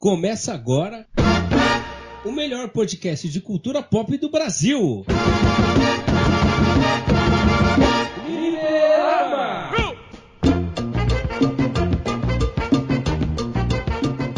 Começa agora o melhor podcast de cultura pop do Brasil.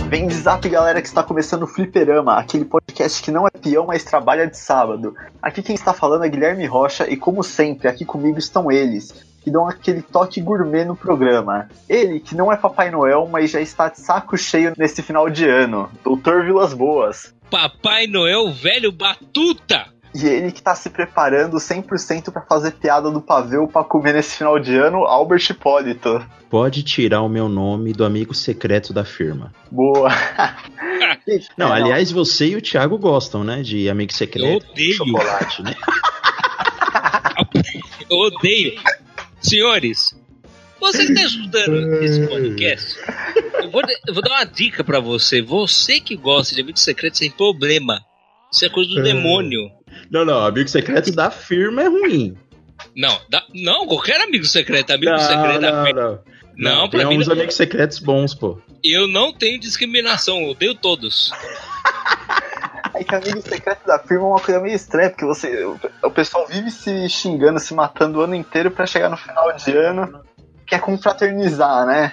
Vem de zap, galera, que está começando o Fliperama, aquele podcast que não é peão, mas trabalha de sábado. Aqui quem está falando é Guilherme Rocha e, como sempre, aqui comigo estão eles, que dão aquele toque gourmet no programa. Ele, que não é Papai Noel, mas já está de saco cheio nesse final de ano, Doutor Vilas Boas. Papai Noel velho batuta! E ele que está se preparando 100% para fazer piada do pavê para comer nesse final de ano, Albert Hipólito. Pode tirar o meu nome do amigo secreto da firma. Boa. Não, É, aliás, você e o Thiago gostam, né? De amigo secreto. Eu odeio. Chocolate, né? Eu odeio. Senhores, você que tá estudando esse podcast, eu vou, eu vou dar uma dica pra você. Você que gosta de amigo secreto sem problema. Isso é coisa do demônio. Não, não, amigo secreto da firma é ruim. Não, dá- não, qualquer amigo secreto, amigo secreto da não, firma. não. Não, tem pra mim uns não. amigos secretos bons, pô. Eu não tenho discriminação, eu odeio todos. É que amigo secreto da firma é uma coisa meio estranha, porque você, o, pessoal vive se xingando, se matando o ano inteiro para chegar no final de ano, quer confraternizar, né?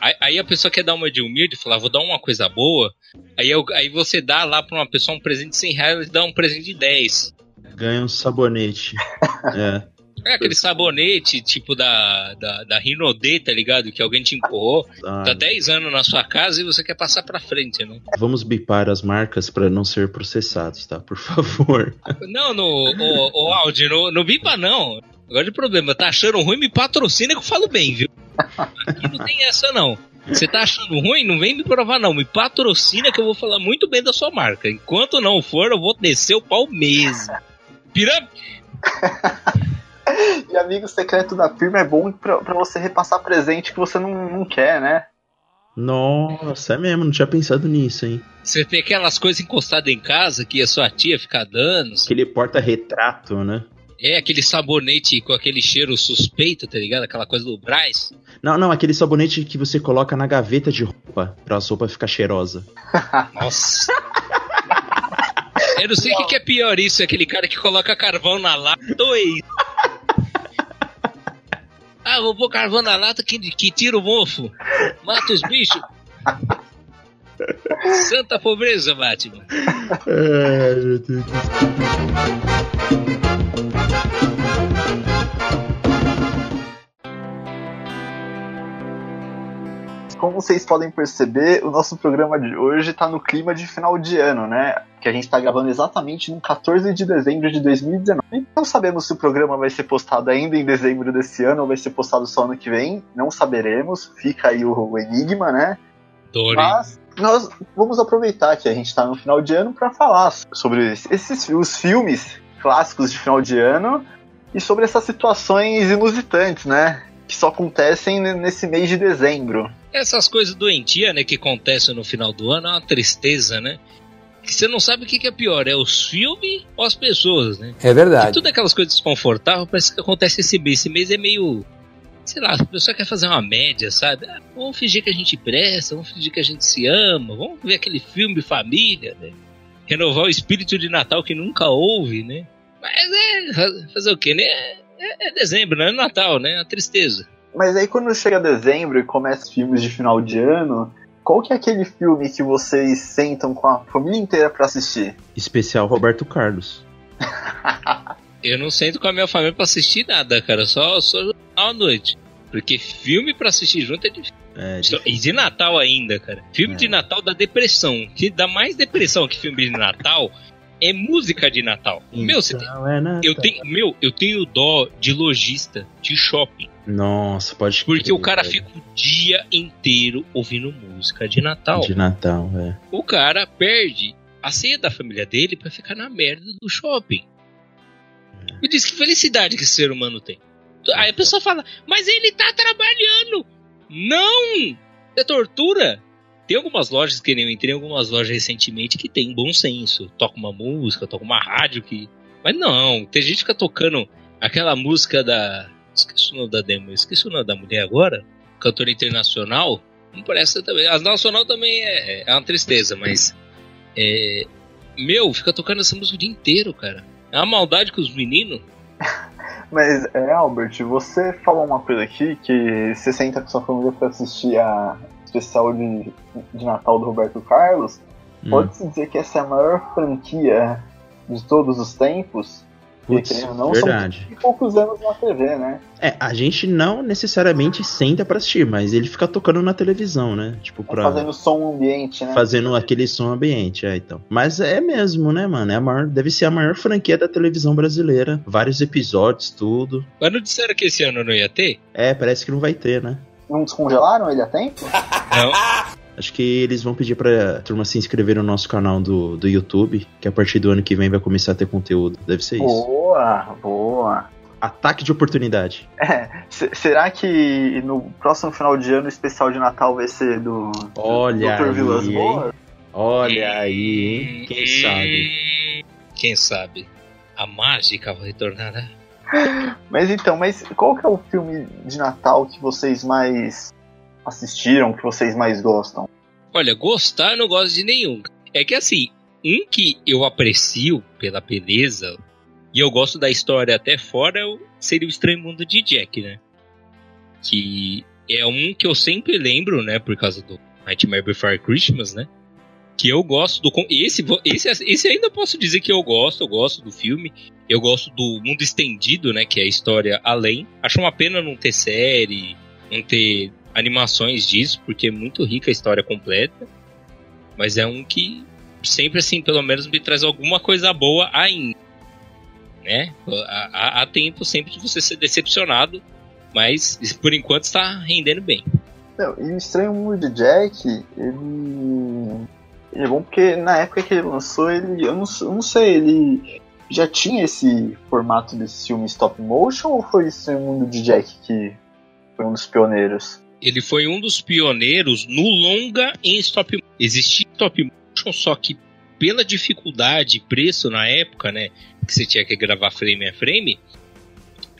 Aí, aí a pessoa quer dar uma de humilde e falar, vou dar uma coisa boa. Aí, eu- aí você dá lá pra uma pessoa um presente de 100 reais e dá um presente de 10. Ganha um sabonete. é. É aquele sabonete tipo da, da, da Rinodê, tá ligado? Que alguém te empurrou. tá. Tá 10 anos na sua casa e você quer passar pra frente, né? Vamos bipar as marcas pra não ser processados, tá? Por favor. Não, no, o, o Audi, no, no Bipa não. Agora de problema, tá achando ruim, me patrocina que eu falo bem, viu? Aqui não tem essa não. Você tá achando ruim? Não vem me provar não. Me patrocina que eu vou falar muito bem da sua marca. Enquanto não for, eu vou descer o pau mesmo. Pirâmide. E amigo secreto da firma é bom pra, pra você repassar presente que você não, não quer, né? Nossa, é mesmo, não tinha pensado nisso, hein? Você tem aquelas coisas encostadas em casa que a sua tia fica dando. Aquele porta-retrato, né? É aquele sabonete com aquele cheiro suspeito, tá ligado? Aquela coisa do Braz. Não, não, aquele sabonete que você coloca na gaveta de roupa pra sua roupa ficar cheirosa. Nossa. Eu não sei o que, que é pior isso, aquele cara que coloca carvão na lata ou é isso? Ah, vou pôr carvão na lata que, que tira o mofo. Mata os bichos. Santa pobreza, Batman. Ai, meu Deus. Como vocês podem perceber, o nosso programa de hoje tá no clima de final de ano, né? Que a gente tá gravando exatamente no 14 de dezembro de 2019. Não sabemos se o programa vai ser postado ainda em dezembro desse ano ou vai ser postado só ano que vem. Não saberemos. Fica aí o, enigma, né? Dory. Mas nós vamos aproveitar que a gente tá no final de ano para falar sobre esses os filmes clássicos de final de ano e sobre essas situações inusitantes, né? Que só acontecem ne- nesse mês de dezembro. Essas coisas doentias, né, que acontecem no final do ano é uma tristeza, né? Que você não sabe o que, que é pior, é os filmes ou as pessoas, né? É verdade. Tudo aquelas coisas desconfortáveis parece que acontece esse mês. Esse mês é meio. Sei lá, a pessoa quer fazer uma média, sabe? Ah, vamos fingir que a gente presta, vamos fingir que a gente se ama, vamos ver aquele filme família, né? Renovar o espírito de Natal que nunca houve, né? Mas é. faz- Fazer o quê, né? É, é dezembro, né? É Natal, né? A tristeza. Mas aí quando chega dezembro e começa os filmes de final de ano, qual que é aquele filme que vocês sentam com a família inteira pra assistir? Especial Roberto Carlos. Eu não sento com a minha família pra assistir nada, cara. Só, só à noite. Porque filme pra assistir junto é difícil. É, E de Natal ainda, cara. Filme É. de Natal dá depressão. Que dá mais depressão que filme de Natal é música de Natal. meu, você tem, Então é Natal. eu tenho, meu, eu tenho dó de lojista de shopping. Nossa, pode Porque crer, o cara velho. fica o dia inteiro ouvindo música de Natal. De Natal, é. O cara perde a ceia da família dele pra ficar na merda do shopping. Me diz que felicidade que esse ser humano tem. Aí a pessoa fala, mas ele tá trabalhando. Não! É tortura. Tem algumas lojas que nem eu entrei em algumas lojas recentemente que tem bom senso. Toca uma música, toca uma rádio que. Mas não, tem gente que fica tocando aquela música da. Esqueci o nome da demo, esqueci o nome da mulher agora. Cantora internacional. Não presta também. A nacional também é, é uma tristeza, mas. É, meu, fica tocando essa música o dia inteiro, cara. É uma maldade com os meninos. Mas, é, Albert, você falou uma coisa aqui que você senta com sua família pra assistir a especial de, de Natal do Roberto Carlos. Hum. Pode-se dizer que essa é a maior franquia de todos os tempos? Putz, não, verdade. são 20 e poucos anos na TV, né? É, a gente não necessariamente senta pra assistir, mas ele fica tocando na televisão, né? Tipo, pra. Fazendo som ambiente, né? Fazendo aquele som ambiente, é, então. Mas é mesmo, né, mano? É a maior, deve ser a maior franquia da televisão brasileira. Vários episódios, tudo. Mas não disseram que esse ano não ia ter? É, parece que não vai ter, né? Não descongelaram ele a tempo? Não. Acho que eles vão pedir pra turma se inscrever no nosso canal do, do YouTube, que a partir do ano que vem vai começar a ter conteúdo. Deve ser isso. Boa, boa. Ataque de oportunidade. É, se- será que no próximo final de ano o especial de Natal vai ser do Olha Dr. Vilas aí, Boas? hein? Olha aí, hein? Quem sabe? Quem sabe? A mágica vai retornar, né? Mas então, mas qual que é o filme de Natal que vocês mais assistiram, que vocês mais gostam? Olha, gostar eu não gosto de nenhum. É que assim, um que eu aprecio pela beleza e eu gosto da história até fora é seria o Estranho Mundo de Jack, né? Que é um que eu sempre lembro, né? Por causa do Nightmare Before Christmas, né? Que eu gosto do. Esse, esse, esse ainda posso dizer que eu gosto, eu gosto do filme. Eu gosto do mundo estendido, né? Que é a história além. Acho uma pena não ter série, não ter animações disso, porque é muito rica a história completa. Mas é um que sempre, assim, pelo menos me traz alguma coisa boa ainda. Né? Há, há- há tempo sempre de você ser decepcionado, mas por enquanto está rendendo bem. Não, e o Estranho Mundo de Jack, ele. Ele é bom porque na época que ele lançou, ele. Eu não, eu não sei, ele já tinha esse formato desse filme stop motion ou foi Estranho Mundo de Jack que foi um dos pioneiros? Ele foi um dos pioneiros no longa em stop motion. Existia stop motion, só que pela dificuldade e preço na época, né? Que você tinha que gravar frame a frame,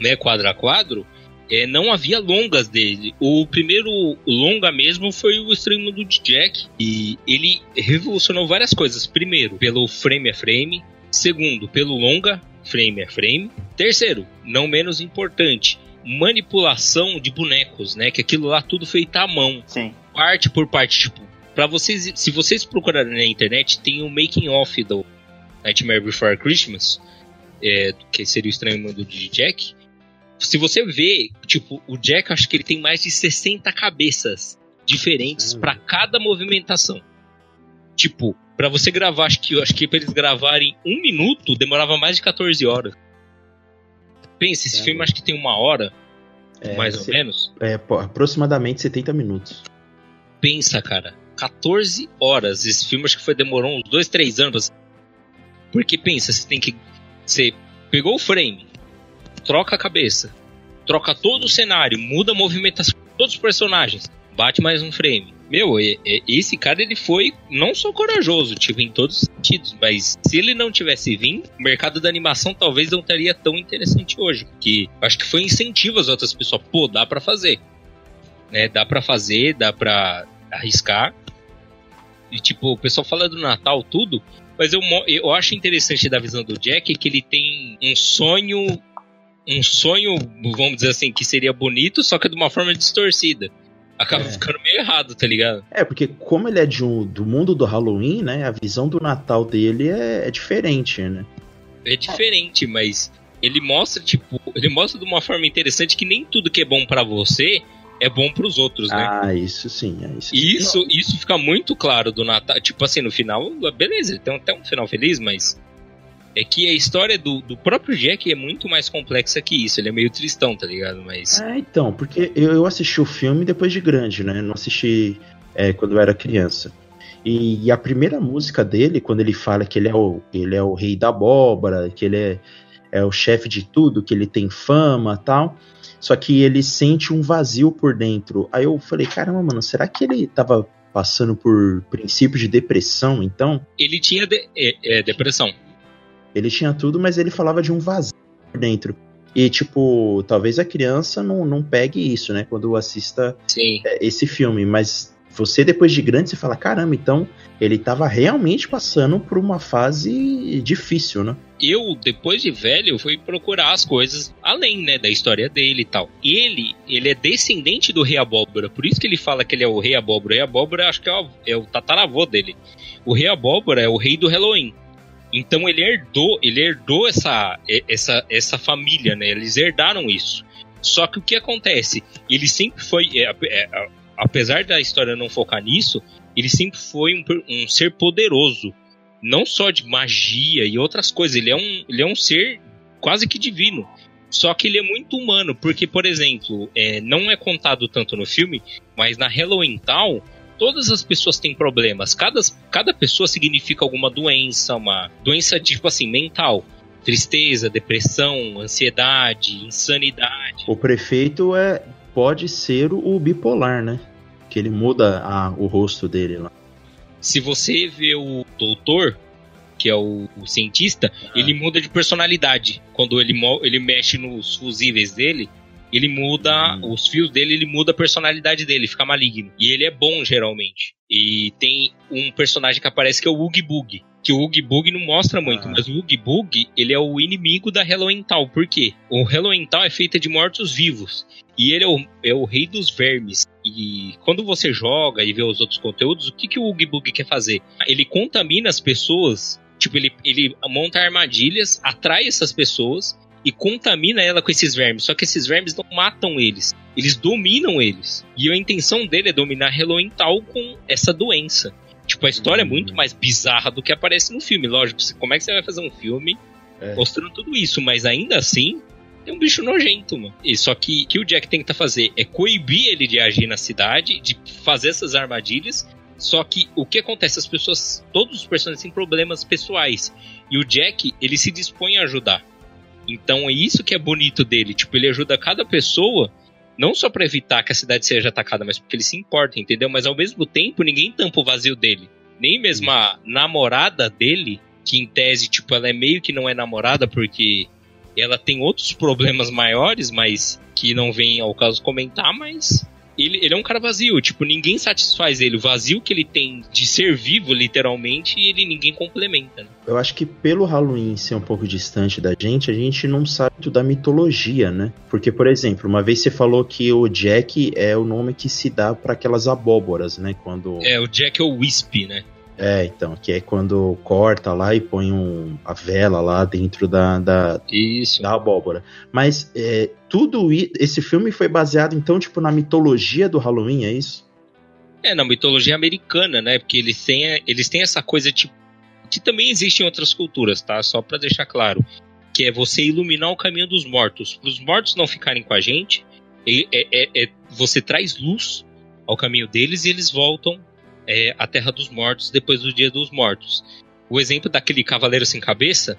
né? Quadro a quadro, é, não havia longas dele. O primeiro longa mesmo foi o Estranho Mundo de Jack. E ele revolucionou várias coisas. Primeiro, pelo frame a frame. Segundo, pelo longa, frame a frame. Terceiro, não menos importante, manipulação de bonecos, né? Que aquilo lá tudo feito à mão, Sim. parte por parte, tipo, para vocês, se vocês procurarem na internet, tem um making off do Nightmare Before Christmas, é, que seria o Estranho Mundo de Jack. Se você vê, tipo, o Jack, acho que ele tem mais de 60 cabeças diferentes para cada movimentação. Tipo, para você gravar, acho que acho que para eles gravarem um minuto demorava mais de 14 horas. Pensa, esse É. filme acho que tem uma hora, É, mais ou se- menos. é, pô, aproximadamente 70 minutos. Pensa, cara, 14 horas. Esse filme acho que foi demorou uns 2, 3 anos. Porque pensa, você tem que. Você pegou o frame, troca a cabeça, troca todo o cenário, muda a movimentação de todos os personagens, bate mais um frame. Meu, esse cara ele foi não só corajoso, tipo, em todos os sentidos, mas se ele não tivesse vindo, o mercado da animação talvez não estaria tão interessante hoje. Que acho que foi incentivo às outras pessoas. Pô, dá pra fazer. Né? Dá pra fazer, dá pra arriscar. E tipo, o pessoal fala do Natal tudo, mas eu, eu acho interessante da visão do Jack que ele tem um sonho. Um sonho, vamos dizer assim, que seria bonito, só que de uma forma distorcida. Acaba É. ficando meio errado, tá ligado? É, porque como ele é de um, do mundo do Halloween, né? A visão do Natal dele é, é diferente, né? É diferente, mas ele mostra, tipo, ele mostra de uma forma interessante que nem tudo que é bom pra você é bom pros outros, né? Ah, isso sim, é isso. sim. E isso, isso fica muito claro do Natal. Tipo assim, no final, beleza, ele tem até um final feliz, mas é que a história do, do próprio Jack é muito mais complexa que isso. Ele é meio tristão, tá ligado? Mas. É, então, porque eu, assisti o filme depois de grande, né? Não assisti é, quando eu era criança. E, e a primeira música dele, quando ele fala que ele é o, ele é o rei da abóbora, que ele é, é o chefe de tudo, que ele tem fama tal. Só que ele sente um vazio por dentro. Aí eu falei, caramba, mano, será que ele tava passando por princípio de depressão, então? Ele tinha de- é, é, depressão. Ele tinha tudo, mas ele falava de um vazio por dentro. E, tipo, talvez a criança não, não pegue isso, né? Quando assista Sim. é, esse filme, mas você depois de grande você fala, caramba, então ele tava realmente passando por uma fase difícil, né? Eu, depois de velho, fui procurar as coisas além, né, da história dele e tal. Ele, ele é descendente do Rei Abóbora, por isso que ele fala que ele é o Rei Abóbora. O Rei Abóbora acho que é o, é o tataravô dele. O Rei Abóbora é o rei do Halloween. Então ele herdou, ele herdou essa, essa, essa família, né? Eles herdaram isso. Só que o que acontece? Ele sempre foi, é, é, apesar da história não focar nisso, ele sempre foi um, um, ser poderoso. Não só de magia e outras coisas. Ele é, um, ele é um ser quase que divino. Só que ele é muito humano, porque, por exemplo, é, não é contado tanto no filme, mas na Halloween Town, todas as pessoas têm problemas. Cada, cada pessoa significa alguma doença, uma doença tipo assim, mental. Tristeza, depressão, ansiedade, insanidade. O prefeito é pode ser o bipolar, né? Que ele muda a, o rosto dele lá. Se você vê o doutor, que é o, o cientista, ah. ele muda de personalidade. Quando ele, ele mexe nos fusíveis dele, ele muda hum. os fios dele, ele muda a personalidade dele, fica maligno. E ele é bom geralmente. E tem um personagem que aparece que é o Oogie Boogie. Que o Oogie Boogie não mostra muito, ah. mas o Oogie Boogie, ele é o inimigo da Halloween Town. Por quê? O Halloween Town é feita de mortos-vivos. E ele é o, é o rei dos vermes. E quando você joga e vê os outros conteúdos, o que, que o Oogie Boogie quer fazer? Ele contamina as pessoas Tipo, ele, ele monta armadilhas, atrai essas pessoas e contamina ela com esses vermes. Só que esses vermes não matam eles, eles dominam eles. E a intenção dele é dominar Halloween tal com essa doença. Tipo, a história é muito uhum. mais bizarra do que aparece no filme. Lógico, como é que você vai fazer um filme é. mostrando tudo isso? Mas ainda assim, é um bicho nojento, mano. E só que o que o Jack tenta fazer é coibir ele de agir na cidade, de fazer essas armadilhas. Só que o que acontece? As pessoas, todos os personagens têm problemas pessoais. E o Jack, ele se dispõe a ajudar. Então é isso que é bonito dele. Tipo, ele ajuda cada pessoa, não só para evitar que a cidade seja atacada, mas porque ele se importa, entendeu? Mas ao mesmo tempo, ninguém tampa o vazio dele. Nem mesmo a namorada dele, que em tese, tipo, ela é meio que não é namorada porque ela tem outros problemas maiores, mas que não vem ao caso comentar, mas ele, ele é um cara vazio, tipo, ninguém satisfaz ele. O vazio que ele tem de ser vivo, literalmente, ele ninguém complementa. Né? Eu acho que pelo Halloween ser um pouco distante da gente, a gente não sabe muito da mitologia, né? Porque, por exemplo, uma vez você falou que o Jack é o nome que se dá para aquelas abóboras, né? Quando... É, o Jack é o Wisp, né? É, então, que é quando corta lá e põe um, a vela lá dentro da, da, Isso. da abóbora. Mas é, tudo esse filme foi baseado, então, tipo, na mitologia do Halloween, é isso? É, na mitologia americana, né? Porque eles têm, eles têm essa coisa, tipo, que também existe em outras culturas, tá? Só para deixar claro. Que é você iluminar o caminho dos mortos. Para os mortos não ficarem com a gente, é, é, é, você traz luz ao caminho deles e eles voltam é, a Terra dos Mortos depois do Dia dos Mortos. O exemplo daquele cavaleiro sem cabeça,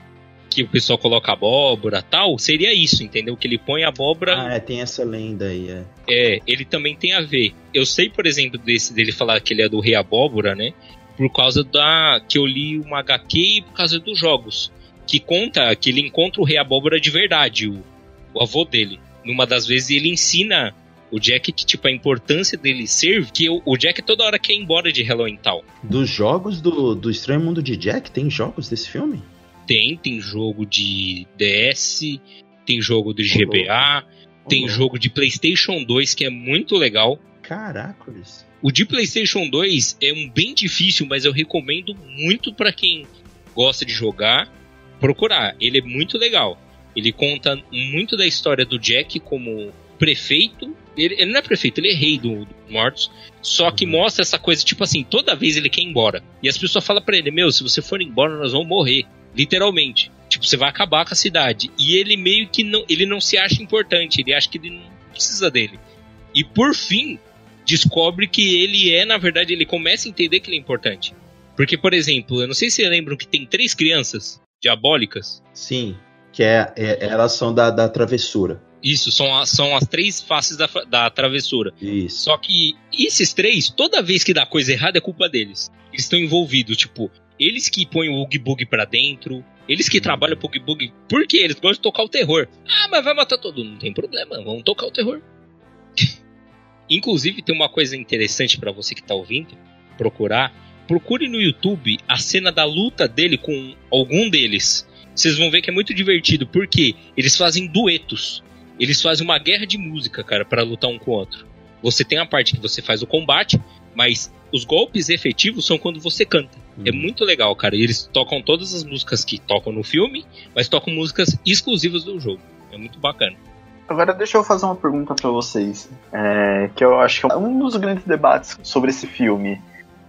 que o pessoal coloca abóbora tal, seria isso, entendeu? Que ele põe abóbora. Ah, é, tem essa lenda aí, é. É, ele também tem a ver. Eu sei, por exemplo, desse dele falar que ele é do Rei Abóbora, né? Por causa da. que eu li uma HQ e por causa dos jogos. Que conta que ele encontra o Rei Abóbora de verdade, o, o avô dele. Numa das vezes ele ensina o Jack, que, tipo, a importância dele ser. Que o, o Jack toda hora quer ir embora de Halloween tal. Dos jogos do, do Estranho Mundo de Jack, tem jogos desse filme? Tem, tem jogo de DS, tem jogo de GBA, oh, tem oh. jogo de PlayStation 2 que é muito legal. Caracoles. O de PlayStation 2 é um bem difícil, mas eu recomendo muito para quem gosta de jogar procurar. Ele é muito legal. Ele conta muito da história do Jack como prefeito ele, ele, não é prefeito, ele é rei dos do mortos. Só que uhum. mostra essa coisa, tipo assim, toda vez ele quer ir embora. E as pessoas falam para ele: Meu, se você for embora, nós vamos morrer. Literalmente. Tipo, você vai acabar com a cidade. E ele meio que não. Ele não se acha importante, ele acha que ele não precisa dele. E por fim, descobre que ele é, na verdade, ele começa a entender que ele é importante. Porque, por exemplo, eu não sei se vocês lembram que tem três crianças diabólicas. Sim, que é, é elas são da, da travessura. Isso, são, as, são as três faces da, da travessura. Isso. Só que esses três, toda vez que dá coisa errada, é culpa deles. Eles estão envolvidos, tipo, eles que põem o Oogie Boogie pra dentro, eles que uhum. trabalham pro Oogie Boogie, por quê? Eles gostam de tocar o terror. Ah, mas vai matar todo mundo, não tem problema, vamos tocar o terror. Inclusive, tem uma coisa interessante para você que tá ouvindo procurar. Procure no YouTube a cena da luta dele com algum deles. Vocês vão ver que é muito divertido, porque eles fazem duetos. Eles fazem uma guerra de música, cara, para lutar um com o outro. Você tem a parte que você faz o combate, mas os golpes efetivos são quando você canta. É Hum. muito legal, cara. E eles tocam todas as músicas que tocam no filme, mas tocam músicas exclusivas do jogo. É muito bacana. Agora deixa eu fazer uma pergunta pra vocês, é, que eu acho que é um dos grandes debates sobre esse filme.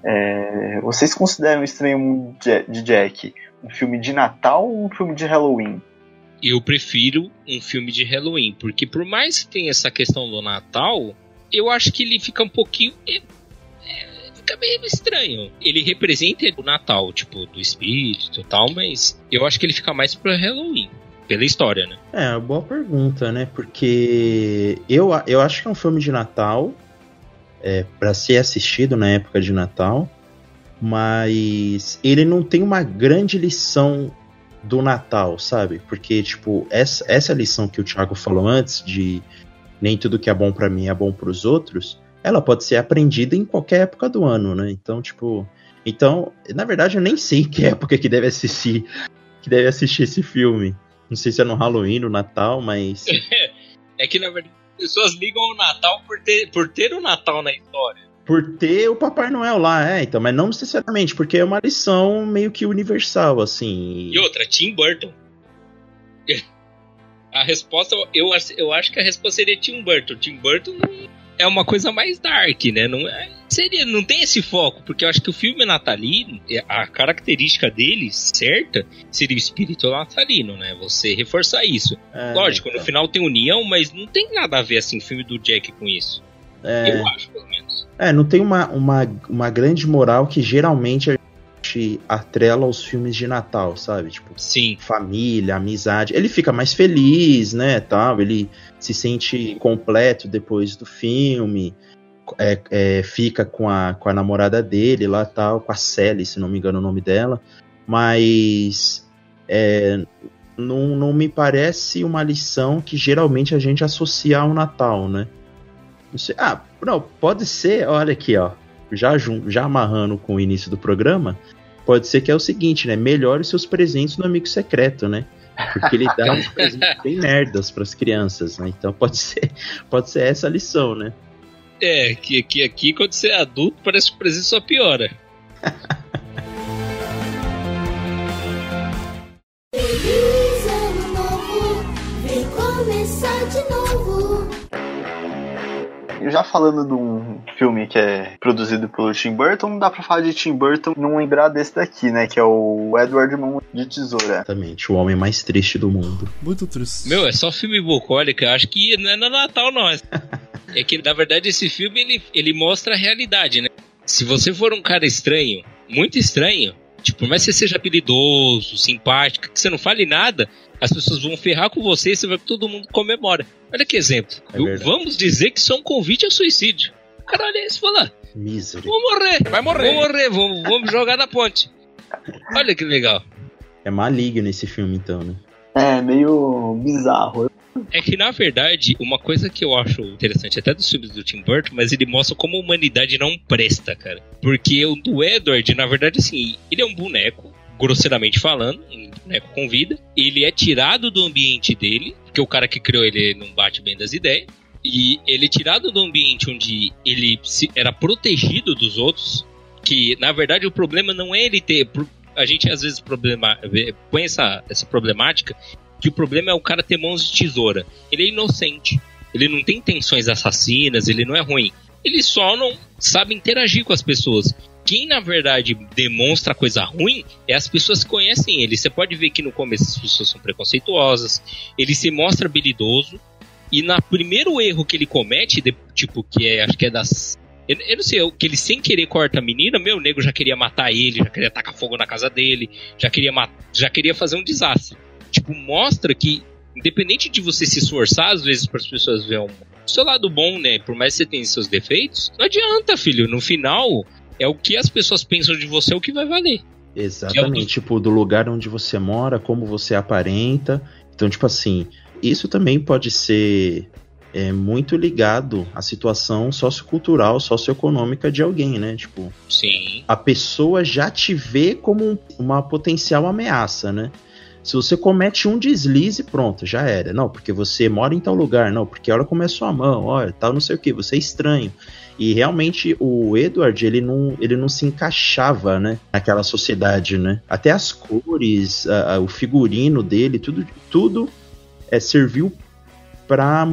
É, vocês consideram Estranho Mundo de Jack um filme de Natal ou um filme de Halloween? Eu prefiro um filme de Halloween, porque por mais que tenha essa questão do Natal, eu acho que ele fica um pouquinho. é- é, fica meio estranho. Ele representa o Natal, tipo, do espírito e tal, mas eu acho que ele fica mais pro Halloween. Pela história, né? É, boa pergunta, né? Porque eu, eu acho que é um filme de Natal é, para ser assistido na época de Natal, mas ele não tem uma grande lição do Natal, sabe? Porque, tipo, essa, essa lição que o Thiago falou antes, de nem tudo que é bom pra mim é bom pros outros, ela pode ser aprendida em qualquer época do ano, né? Então, tipo. Então, na verdade, eu nem sei que época que deve assistir, que deve assistir esse filme. Não sei se é no Halloween, no Natal, mas. É que, na verdade, as pessoas ligam ao Natal por ter, por ter o Natal na história. Por ter o Papai Noel lá, é, então, mas não necessariamente, porque é uma lição meio que universal, assim. E outra, Tim Burton. A resposta, eu, acho- eu acho que a resposta seria Tim Burton. Tim Burton é uma coisa mais dark, né? Não, é- seria, não tem esse foco, porque eu acho que o filme natalino, é- a característica dele, certa, seria o espírito natalino, né? Você reforçar isso. É, Lógico, no então, final tem união, mas não tem nada a ver, assim, o filme do Jack com isso. é, Eu acho, pelo menos. É, não tem uma, uma, uma grande moral que geralmente a gente atrela aos filmes de Natal, sabe? Tipo, Sim. família, amizade. Ele fica mais feliz, né, tal. Ele se sente completo depois do filme. é, é, fica com a, com a namorada dele lá, tal, com a Sally, se não me engano o nome dela. Mas é, não, não me parece uma lição que geralmente a gente associa ao Natal, né? Não sei- ah, não, pode ser, olha aqui, ó. Já, já amarrando com o início do programa, pode ser que é o seguinte, né? Melhore os seus presentes no amigo secreto, né? Porque ele dá uns presentes bem merdas pras crianças, né? Então pode ser, pode ser essa a lição, né? É, que, que aqui, quando você é adulto, parece que o presente só piora. já falando de um filme que é produzido pelo Tim Burton, não dá pra falar de Tim Burton e não lembrar desse daqui, né? Que é o Edward Mão de Tesoura. Exatamente, o homem mais triste do mundo. Muito triste. Meu, é só filme bucólico, eu acho que não é no Natal, não. É que, na verdade, esse filme, ele, ele mostra a realidade, né? Se você for um cara estranho, muito estranho, tipo, por mais que você seja habilidoso, simpático, que você não fale nada, as pessoas vão ferrar com você e você vai todo mundo comemora. Olha que exemplo. É vamos dizer que isso é um convite ao suicídio. O cara olha isso e fala, Misery. vou morrer. Vai morrer. Vou morrer, vamos, vamos jogar na ponte. Olha que legal. É maligno esse filme, então, né? É, meio bizarro. É que, na verdade, uma coisa que eu acho interessante até dos filmes do Tim Burton, mas ele mostra como a humanidade não presta, cara. Porque o do Edward, na verdade, assim, ele é um boneco, grosseiramente falando, um boneco com vida. Ele é tirado do ambiente dele, porque o cara que criou ele não bate bem das ideias. E ele é tirado do ambiente onde ele era protegido dos outros. Que, na verdade, o problema não é ele ter. A gente às vezes problema, põe essa, essa problemática que o problema é o cara ter mãos de tesoura. Ele é inocente. Ele não tem intenções assassinas, ele não é ruim. Ele só não sabe interagir com as pessoas. Quem, na verdade, demonstra coisa ruim é as pessoas que conhecem ele. Você pode ver que no começo as pessoas são preconceituosas, ele se mostra habilidoso, e no primeiro erro que ele comete, de- tipo, que é, acho que é das. Eu, eu não sei, que ele sem querer corta a menina, meu, o nego já queria matar ele, já queria tacar fogo na casa dele, já queria, já queria fazer um desastre tipo, mostra que, independente de você se esforçar, às vezes, para as pessoas verem o seu lado bom, né? Por mais que você tenha seus defeitos, não adianta, filho. No final, é o que as pessoas pensam de você é o que vai valer. Exatamente, tipo, do lugar onde você mora, como você aparenta. Então, tipo assim, isso também pode ser é muito ligado à situação sociocultural, socioeconômica de alguém, né? Tipo, Sim. a pessoa já te vê como um- uma potencial ameaça, né? Se você comete um deslize, pronto, já era. Não, porque você mora em tal lugar, não, porque olha como é sua mão, olha, tal não sei o que, você é estranho. E realmente o Edward, ele não, ele não se encaixava, né, naquela sociedade, né? Até as cores, a- a- o figurino dele, tudo, tudo é, serviu pra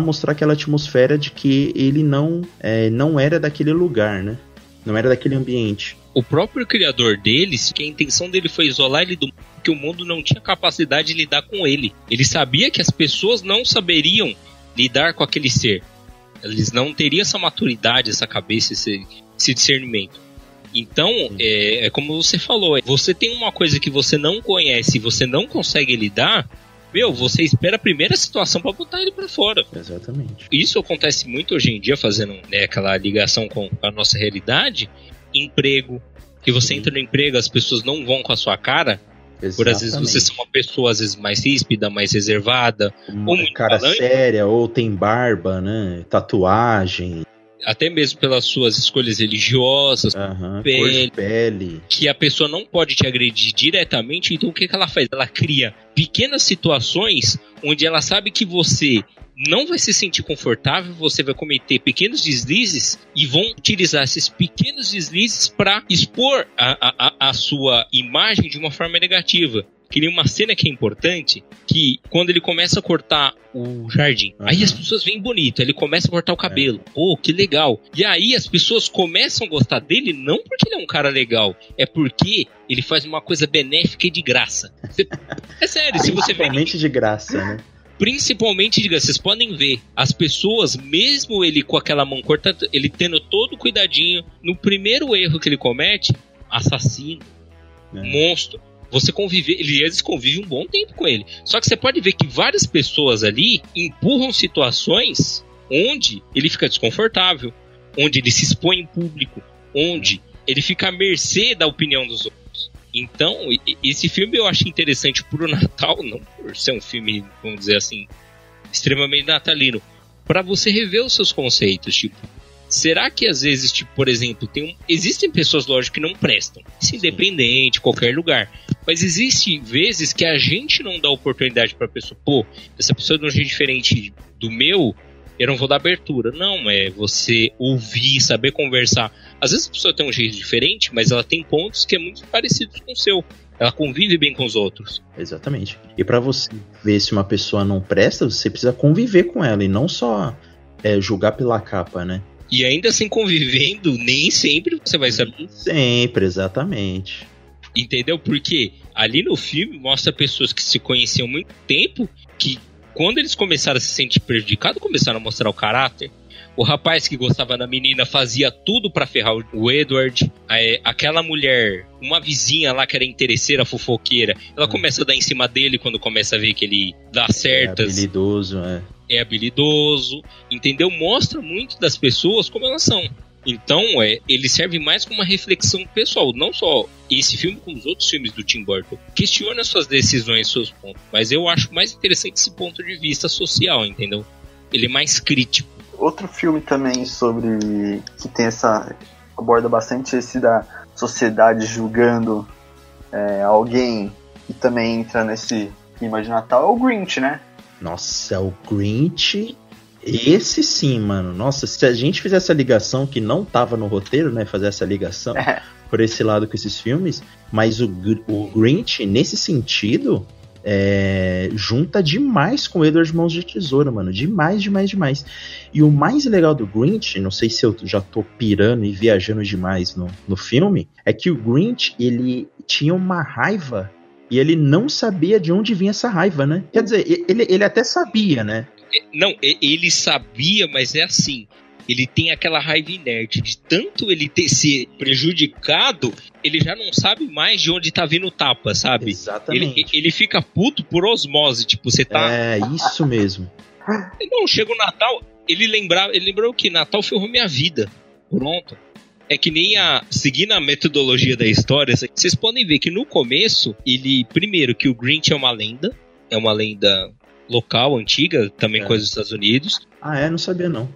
mostrar aquela atmosfera de que ele não, é, não era daquele lugar, né? Não era daquele ambiente. O próprio criador deles, que a intenção dele foi isolar ele do mundo, que o mundo não tinha capacidade de lidar com ele. Ele sabia que as pessoas não saberiam lidar com aquele ser. Eles não teriam essa maturidade, essa cabeça, esse, esse discernimento. Então, é, é como você falou, é, você tem uma coisa que você não conhece e você não consegue lidar, meu, você espera a primeira situação pra botar ele pra fora. Exatamente. Isso acontece muito hoje em dia, fazendo né, aquela ligação com a nossa realidade. Emprego. Que você Sim. entra no emprego, as pessoas não vão com a sua cara. Por às vezes você é uma pessoa, às vezes, mais ríspida, mais reservada. uma ou muito cara falante. séria, ou tem barba, né? Tatuagem, Até mesmo pelas suas escolhas religiosas. aham, Pele. pele. Que a pessoa não pode te agredir diretamente. Então o que, que ela faz? Ela cria pequenas situações onde ela sabe que você não vai se sentir confortável, você vai cometer pequenos deslizes e vão utilizar esses pequenos deslizes para expor a, a, a- sua imagem de uma forma negativa. Que nem uma cena que é importante, que quando ele começa a cortar o jardim, Aham. aí as pessoas veem bonito, ele começa a cortar o cabelo. Pô, que legal. E aí as pessoas começam a gostar dele não porque ele é um cara legal, é porque ele faz uma coisa benéfica e de graça. Você- É sério, se você vê de graça, né? Principalmente, diga, vocês podem ver, as pessoas, mesmo ele com aquela mão corta, ele tendo todo o cuidadinho, no primeiro erro que ele comete, assassino, É. monstro, você convive, ele eles convivem um bom tempo com ele. Só que você pode ver que várias pessoas ali empurram situações onde ele fica desconfortável, onde ele se expõe em público, onde ele fica à mercê da opinião dos outros. Então, esse filme eu acho interessante pro Natal, não por ser um filme, vamos dizer assim, extremamente natalino, para você rever os seus conceitos, tipo, será que às vezes, tipo, por exemplo, tem um, existem pessoas, lógico, que não prestam, isso independente, qualquer lugar, mas existe vezes que a gente não dá oportunidade pra pessoa, pô, essa pessoa é de um jeito diferente do meu, eu não vou dar abertura. Não, é você ouvir, saber conversar. Às vezes a pessoa tem um jeito diferente, mas ela tem pontos que é muito parecidos com o seu. Ela convive bem com os outros. Exatamente. E pra você ver se uma pessoa não presta, você precisa conviver com ela e não só é, julgar pela capa, né? E ainda assim convivendo, nem sempre você vai saber. Sempre, exatamente. Entendeu? Porque ali no filme mostra pessoas que se conheciam há muito tempo que quando eles começaram a se sentir prejudicados, começaram a mostrar o caráter. O rapaz que gostava da menina fazia tudo pra ferrar o- Edward. É, aquela mulher, uma vizinha lá que era interesseira, fofoqueira, ela começa a dar em cima dele quando começa a ver que ele dá É certas, habilidoso, é. é habilidoso, entendeu? Mostra muito das pessoas como elas são. Então, é, ele serve mais como uma reflexão pessoal, não só esse filme, como os outros filmes do Tim Burton. Questiona suas decisões, seus pontos, mas eu acho mais interessante esse ponto de vista social, entendeu? Ele é mais crítico. Outro filme também sobre. que tem essa. aborda bastante esse da sociedade julgando é, alguém e também entra nesse clima de Natal é o Grinch, né? Nossa, o Grinch. Esse sim, mano. Nossa, se a gente fizer essa ligação que não tava no roteiro, né? Fazer essa ligação É. por esse lado com esses filmes, mas o, o Grinch, nesse sentido, é, junta demais com o Edward Mãos de Tesoura, mano. Demais, demais, demais. E o mais legal do Grinch, não sei se eu já tô pirando e viajando demais no, no filme, é que o Grinch, ele tinha uma raiva e ele não sabia de onde vinha essa raiva, né? Quer dizer, ele, ele até sabia, né? Não, e- ele sabia, mas é assim. Ele tem aquela raiva inerte de tanto ele ter se prejudicado, ele já não sabe mais de onde tá vindo o tapa, sabe? Ele, Exatamente. ele fica puto por osmose, tipo, você tá. É, isso mesmo. Não, chega o Natal, ele lembrava, ele lembrou que Natal ferrou minha vida. Pronto. É que nem a. Seguindo a metodologia da história, vocês podem ver que no começo, ele. Primeiro, que o Grinch é uma lenda. É uma lenda local, antiga, também É. coisa dos Estados Unidos. Ah, é? Não sabia não.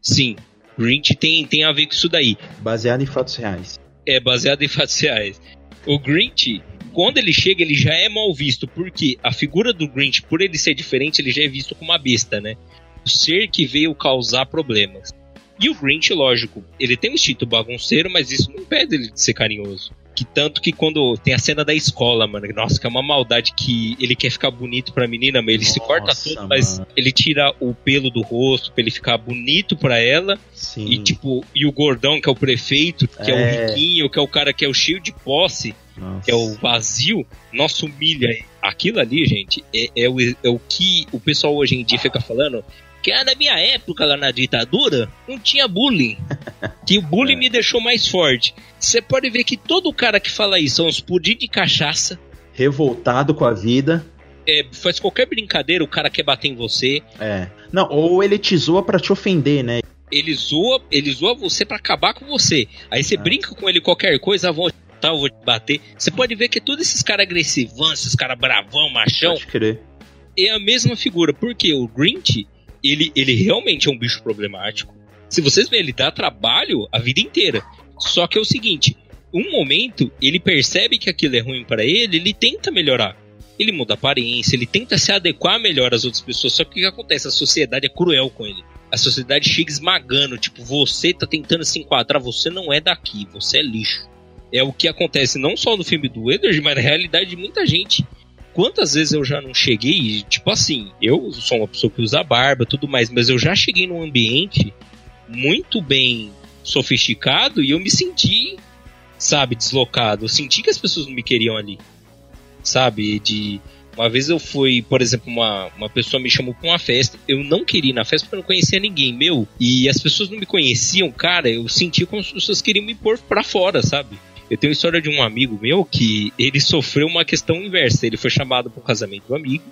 Sim, Grinch tem, tem a ver com isso daí. Baseado em fatos reais. É baseado em fatos reais. O Grinch, quando ele chega, ele já é mal visto, porque a figura do Grinch, por ele ser diferente, ele já é visto como uma besta, né? O ser que veio causar problemas. E o Grinch, lógico, ele tem um instinto bagunceiro, mas isso não impede ele de ser carinhoso. Que tanto que quando tem a cena da escola, mano, nossa, que é uma maldade que ele quer ficar bonito pra menina, mas ele se corta Nossa, todo, mas ele tira o pelo do rosto pra ele ficar bonito pra ela. Sim. E tipo, e o gordão, que é o prefeito, que é, É. o riquinho, que é o cara que é o cheio de posse, Nossa. que é o vazio, nossa, humilha. Aquilo ali, gente, é, é o, é o que o pessoal hoje em dia fica falando. Que na minha época, lá na ditadura, não tinha bullying. Que o bullying É. me deixou mais forte. Você pode ver que todo cara que fala isso são uns pudim de cachaça. Revoltado com a vida. é, faz qualquer brincadeira, o cara quer bater em você. É. Não, ou ele te zoa pra te ofender, né? Ele zoa, ele zoa você pra acabar com você. Aí você Ah. brinca com ele qualquer coisa, ah, vou tá, eu vou te bater. Você pode ver que todos esses caras agressivão, esses caras bravão, machão, Pode crer. é a mesma figura. Porque o Grinch, ele, ele realmente é um bicho problemático. Se vocês verem, ele dá trabalho a vida inteira. Só que é o seguinte, um momento ele percebe que aquilo é ruim pra ele, ele tenta melhorar. Ele muda a aparência, ele tenta se adequar melhor às outras pessoas. Só que o que acontece? A sociedade é cruel com ele. A sociedade chega esmagando, tipo, você tá tentando se enquadrar, você não é daqui, você é lixo. É o que acontece não só no filme do Edward, mas na realidade de muita gente. Quantas vezes eu já não cheguei, tipo assim, eu sou uma pessoa que usa barba tudo mais, mas eu já cheguei num ambiente muito bem sofisticado e eu me senti, sabe, deslocado. Eu senti que as pessoas não me queriam ali, sabe? De uma vez eu fui, por exemplo, uma, uma pessoa me chamou pra uma festa. Eu não queria ir na festa porque eu não conhecia ninguém, meu. E as pessoas não me conheciam, cara. Eu senti como as pessoas queriam me pôr pra fora, sabe? Eu tenho a história de um amigo meu que ele sofreu uma questão inversa. Ele foi chamado pro casamento do amigo.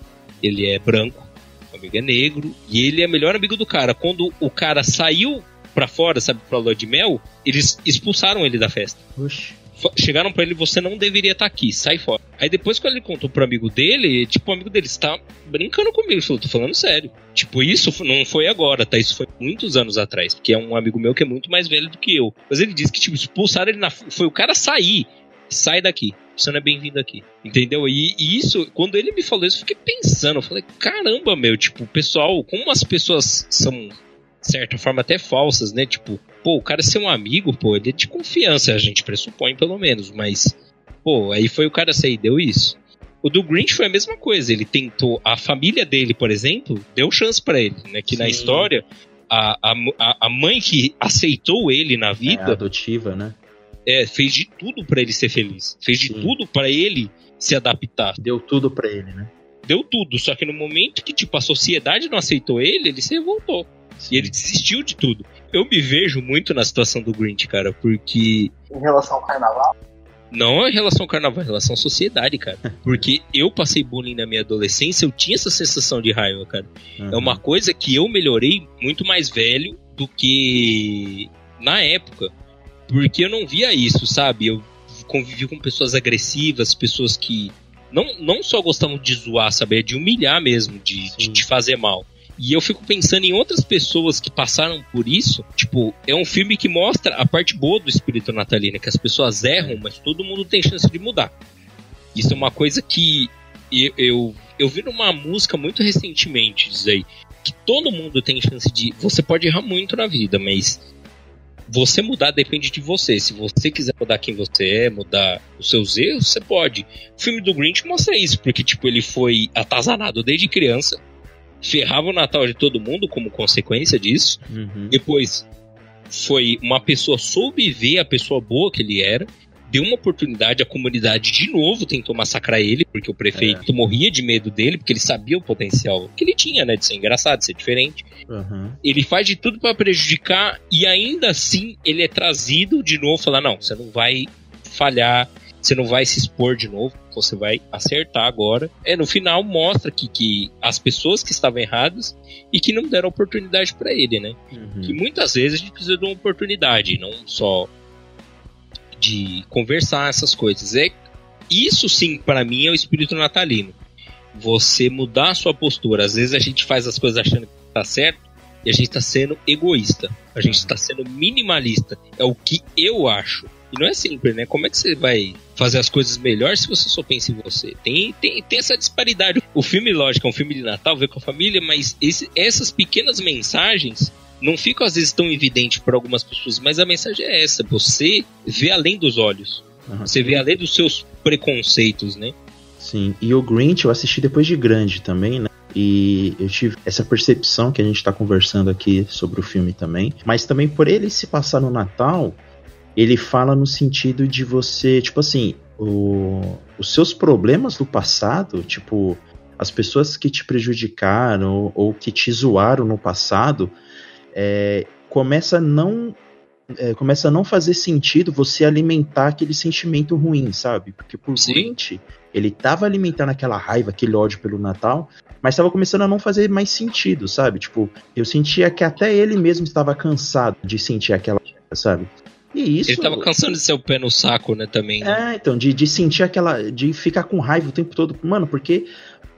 Ele é branco, o amigo é negro. E ele é melhor amigo do cara. Quando o cara saiu pra fora, sabe, pra lua de mel, eles expulsaram ele da festa. Oxi. Chegaram pra ele, você não deveria estar aqui, sai fora. Aí depois, quando ele contou pro amigo dele, tipo, o amigo dele está brincando comigo. Ele falou, tô falando sério. Tipo, isso não foi agora, tá? Isso foi muitos anos atrás. Porque é um amigo meu que é muito mais velho do que eu. Mas ele disse que, tipo, expulsaram ele na. Foi o cara sair. Sai daqui. Você não é bem-vindo aqui. Entendeu? E, e isso, quando ele me falou isso, eu fiquei pensando. Eu falei, caramba, meu, tipo, pessoal, como as pessoas são, de certa forma, até falsas, né? Tipo, pô, o cara ser um amigo, pô, ele é de confiança, a gente pressupõe pelo menos, mas, pô, aí foi o cara sair e deu isso. O do Grinch foi a mesma coisa, ele tentou, a família dele, por exemplo, deu chance pra ele, né? Que na Sim. história, a, a, a- mãe que aceitou ele na É, vida adotiva, né? é, fez de tudo pra ele ser feliz, fez de Sim. tudo pra ele se adaptar. Deu tudo pra ele, né? Deu tudo, só que no momento que tipo a sociedade não aceitou ele, ele se revoltou. Sim. E ele desistiu de tudo. Eu me vejo muito na situação do Grinch, cara, porque Em relação ao carnaval, não é em relação ao carnaval, é em relação à sociedade, cara. Porque eu passei bullying na minha adolescência, eu tinha essa sensação de raiva, cara. Uhum. É uma coisa que eu melhorei muito mais velho do que na época. Porque eu não via isso, sabe? Eu convivi com pessoas agressivas, pessoas que não, não só gostavam de zoar, sabe? É de humilhar mesmo, de, de, de fazer mal. E eu fico pensando em outras pessoas que passaram por isso. Tipo, é um filme que mostra a parte boa do espírito natalino, que as pessoas erram, mas todo mundo tem chance de mudar. Isso é uma coisa que eu, eu, eu vi numa música muito recentemente, diz aí, que todo mundo tem chance de. Você pode errar muito na vida, mas você mudar depende de você. Se você quiser mudar quem você é, mudar os seus erros, você pode. O filme do Grinch mostra isso, porque tipo, ele foi atazanado desde criança, ferrava o Natal de todo mundo como consequência disso. Uhum. Depois foi uma pessoa soube ver a pessoa boa que ele era, deu uma oportunidade, a comunidade de novo tentou massacrar ele, porque o prefeito morria de medo dele, porque ele sabia o potencial que ele tinha, né, de ser engraçado, de ser diferente. Uhum. Ele faz de tudo pra prejudicar e ainda assim ele é trazido de novo, falar não, você não vai falhar, você não vai se expor de novo, você vai acertar agora. É, no final mostra que, que as pessoas que estavam erradas e que não deram oportunidade pra ele, né? Uhum. que muitas vezes a gente precisa de uma oportunidade, não só de conversar essas coisas. É isso sim, para mim é o espírito natalino. você mudar a sua postura. Às vezes a gente faz as coisas achando que tá certo e a gente tá sendo egoísta. A gente tá sendo minimalista. É o que eu acho. E não é sempre, né? Como é que você vai fazer as coisas melhor se você só pensa em você? Tem, tem, tem essa disparidade. O filme, lógico, é um filme de Natal, vê com a família, mas esse- essas pequenas mensagens não ficam às vezes tão evidentes para algumas pessoas, mas a mensagem é essa: você vê além dos olhos, Aham. você vê além dos seus preconceitos, né? Sim, e o Grinch eu assisti depois de grande também, né? E eu tive essa percepção que a gente tá conversando aqui sobre o filme também. Mas também por ele se passar no Natal, ele fala no sentido de você, tipo assim, o- os seus problemas do passado, tipo, as pessoas que te prejudicaram ou, ou que te zoaram no passado, é, começa a não. é, começa a não fazer sentido você alimentar aquele sentimento ruim, sabe? Porque por. Grinch, ele tava alimentando aquela raiva, aquele ódio pelo Natal, mas tava começando a não fazer mais sentido, sabe? Tipo, eu sentia que até ele mesmo estava cansado de sentir aquela, sabe? E isso. Ele tava cansando de ser o pé no saco, né, também. né? É, então, de, de sentir aquela. de ficar com raiva o tempo todo. Mano, porque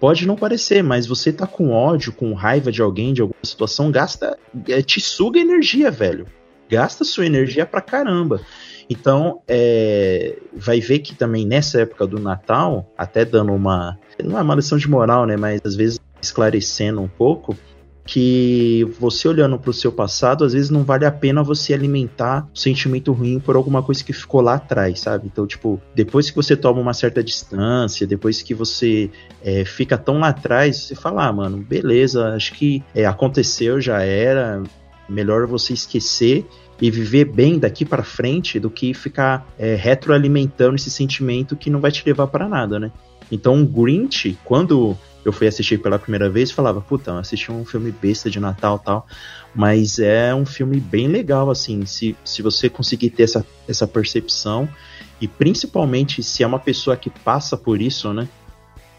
pode não parecer, mas você tá com ódio, com raiva de alguém, de alguma situação, gasta. é, te suga energia, velho. Gasta sua energia pra caramba. Então, é, vai ver que também nessa época do Natal, até dando uma. Não é uma lição de moral, né? Mas às vezes esclarecendo um pouco, que você olhando para o seu passado, às vezes não vale a pena você alimentar um sentimento ruim por alguma coisa que ficou lá atrás, sabe? Então, tipo, depois que você toma uma certa distância, depois que você é, fica tão lá atrás, você fala, ah, mano, beleza, acho que é, aconteceu, já era, melhor você esquecer e viver bem daqui para frente do que ficar é, retroalimentando esse sentimento que não vai te levar para nada, né? Então, o Grinch, quando eu fui assistir pela primeira vez, falava, puta, assisti um filme besta de Natal tal, mas é um filme bem legal, assim, se, se você conseguir ter essa, essa percepção, e principalmente se é uma pessoa que passa por isso, né?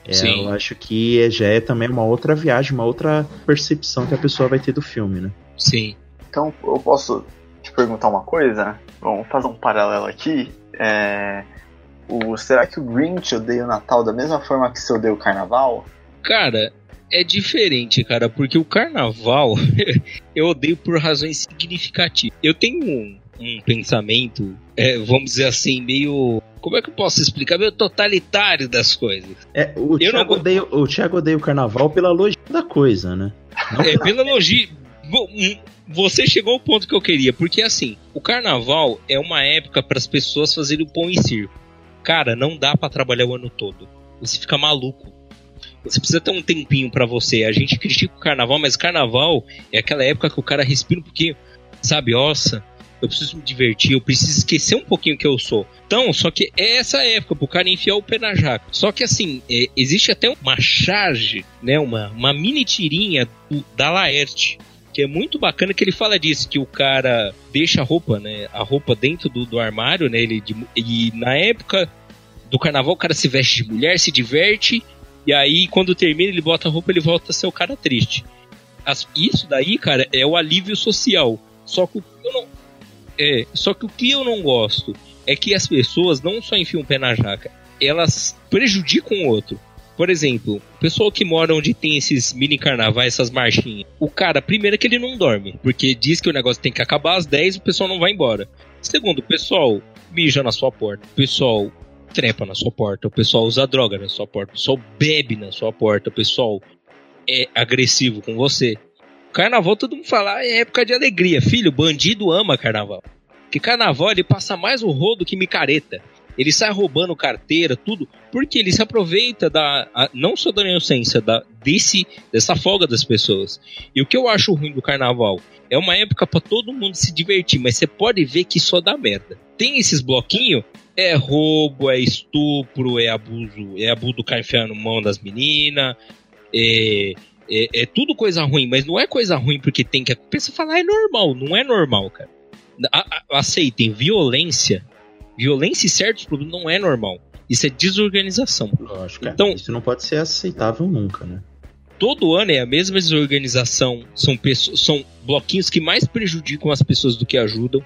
É, Sim. eu acho que é- já é também uma outra viagem, uma outra percepção que a pessoa vai ter do filme, né? Sim. Então, eu posso te perguntar uma coisa? Vamos fazer um paralelo aqui. É, o, será que o Grinch odeia o Natal da mesma forma que você odeia o Carnaval? Cara, é diferente, cara, porque o carnaval eu odeio por razões significativas. Eu tenho um, um pensamento, é, vamos dizer assim, meio. Como é que eu posso explicar? Meio totalitário das coisas. É, o, Eu não Thiago odeia, o Thiago odeia o carnaval pela lógica da coisa, né? Não É, pela logia. Vo- hum, Você chegou ao ponto que eu queria, porque assim, o carnaval é uma época para as pessoas fazerem o pão em circo. Cara, não dá pra trabalhar o ano todo. Você fica maluco. Você precisa ter um tempinho pra você. A gente critica o carnaval, mas o carnaval é aquela época que o cara respira um pouquinho, sabe? Nossa, eu preciso me divertir, eu preciso esquecer um pouquinho que eu sou. Então, só que é essa época pro cara enfiar o pé na jaca. Só que assim, é, existe até uma charge, né? Uma, uma mini tirinha do, da Laerte. Que é muito bacana que ele fala disso, que o cara deixa a roupa, né? A roupa dentro do, do armário, né? Ele, de- e na época do carnaval o cara se veste de mulher, se diverte, e aí quando termina ele bota a roupa ele volta a ser o cara triste. As- isso daí, cara, é o alívio social. Só que o que eu não. É, só que o que eu não gosto é que as pessoas não só enfiam o pé na jaca, elas prejudicam o outro. Por exemplo, o pessoal que mora onde tem esses mini carnavais, essas marchinhas. O cara, primeiro é que ele não dorme, porque diz que o negócio tem que acabar às 10 o pessoal não vai embora. Segundo, o pessoal mija na sua porta, o pessoal trepa na sua porta, o pessoal usa droga na sua porta, o pessoal bebe na sua porta, o pessoal é agressivo com você. Carnaval, todo mundo fala, "Ah, é época de alegria. Filho, bandido ama carnaval. Que carnaval ele passa mais o rodo que micareta. Ele sai roubando carteira, tudo, porque ele se aproveita da a- não só da inocência, da desse dessa folga das pessoas. E o que eu acho ruim do carnaval é uma época pra todo mundo se divertir, mas você pode ver que só dá merda. Tem esses bloquinhos, é roubo, é estupro, é abuso, é abuso do cara enfiando mão das meninas, é, é, é tudo coisa ruim, mas não é coisa ruim porque tem que. A pessoa fala, "Ah, é normal, não é normal, cara. A- a- aceitem, violência, violência e certos problemas não é normal. Isso é desorganização. Lógico. cara. Então- Isso não pode ser aceitável nunca, né? Todo ano é a mesma desorganização. São, pessoas, são bloquinhos que mais prejudicam as pessoas do que ajudam.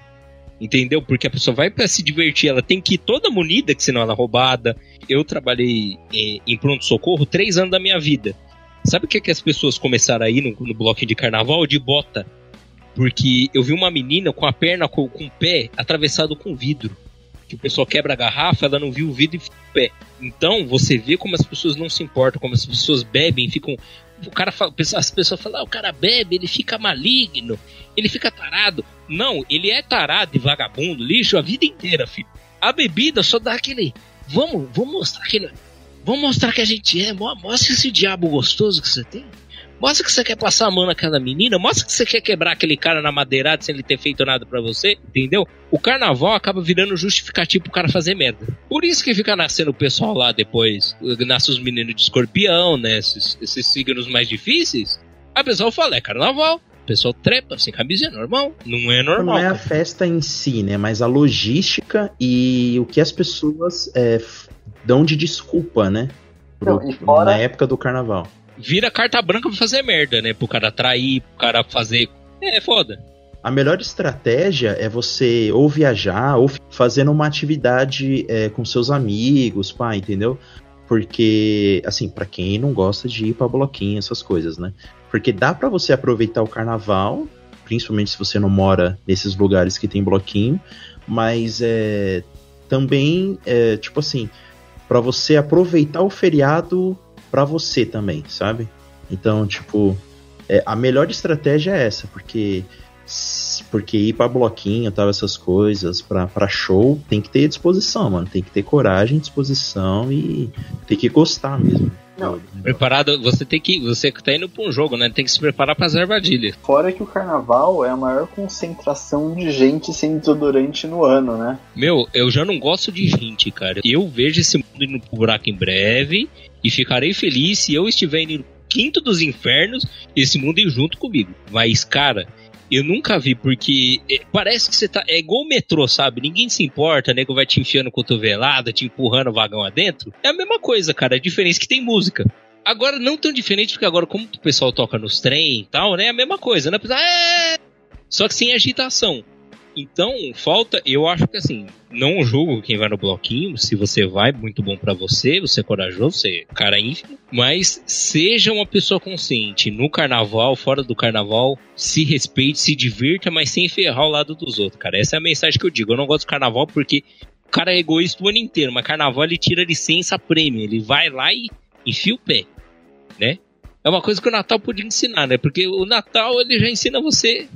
Entendeu? Porque a pessoa vai pra se divertir, ela tem que ir toda munida, que senão ela é roubada. Eu trabalhei em, em pronto-socorro três anos da minha vida. Sabe o que, é que as pessoas começaram a ir no, no bloquinho de carnaval? De bota. Porque eu vi uma menina com a perna, com, com o pé atravessado com vidro. Que o pessoal quebra a garrafa, ela não viu o vidro e fica o pé. Então, você vê como as pessoas não se importam, como as pessoas bebem, ficam. O cara fala, as pessoas falam, ah, o cara bebe, ele fica maligno, ele fica tarado. Não, ele é tarado e vagabundo, lixo a vida inteira, filho. A bebida só dá aquele. Vamos, vamos mostrar que. Vamos mostrar que a gente é. Mo- Mostra esse diabo gostoso que você tem. Mostra que você quer passar a mão naquela menina. Mostra que você quer quebrar aquele cara na madeirada sem ele ter feito nada pra você. Entendeu? O carnaval acaba virando justificativo pro cara fazer merda. Por isso que fica nascendo o pessoal lá depois. Nasce os meninos de escorpião, né? Esses, esses signos mais difíceis. A pessoa fala, é carnaval. O pessoal trepa sem camisa, é normal. Não é normal. Não é a cara. festa em si, né? Mas a logística e o que as pessoas é, dão de desculpa, né? Pro- Não, e fora- Na época do carnaval. Vira carta branca pra fazer merda, né? Pro cara trair, pro cara fazer. É, é foda. A melhor estratégia é você ou viajar ou fazendo uma atividade é, com seus amigos, pá, entendeu? Porque, assim, pra quem não gosta de ir pra bloquinho, essas coisas, né? Porque dá pra você aproveitar o carnaval, principalmente se você não mora nesses lugares que tem bloquinho, mas é também, é, tipo assim, pra você aproveitar o feriado pra você também, sabe? Então, tipo, é, a melhor estratégia é essa, porque porque ir pra bloquinho, tal, essas coisas, pra show, tem que ter disposição, mano. Tem que ter coragem, disposição e tem que gostar mesmo. Não, Preparado, você tem que. Você que tá indo pra um jogo, né? Tem que se preparar pras armadilhas. Fora que o carnaval é a maior concentração de gente sem desodorante no ano, né? Meu, eu já não gosto de gente, cara. Eu vejo esse mundo indo pro buraco em breve e ficarei feliz se eu estiver indo no quinto dos infernos e esse mundo ir junto comigo. Mas, cara, eu nunca vi, porque é, parece que você tá. É igual o metrô, sabe? Ninguém se importa, nego vai te enfiando cotovelada, te empurrando o vagão adentro. É a mesma coisa, cara. A diferença é que tem música. Agora, não tão diferente, porque agora, como o pessoal toca nos trem e tal, né? É a mesma coisa, né? É... Só que sem agitação. Então, falta, eu acho que assim, não julgo quem vai no bloquinho, se você vai, muito bom pra você, você é corajoso, você é cara ínfimo, mas seja uma pessoa consciente no carnaval, fora do carnaval, se respeite, se divirta, mas sem ferrar o lado dos outros, cara. Essa é a mensagem que eu digo. Eu não gosto do carnaval porque o cara é egoísta o ano inteiro, mas carnaval ele tira licença prêmio, ele vai lá e enfia o pé, né? É uma coisa que o Natal podia ensinar, né? Porque o Natal ele já ensina você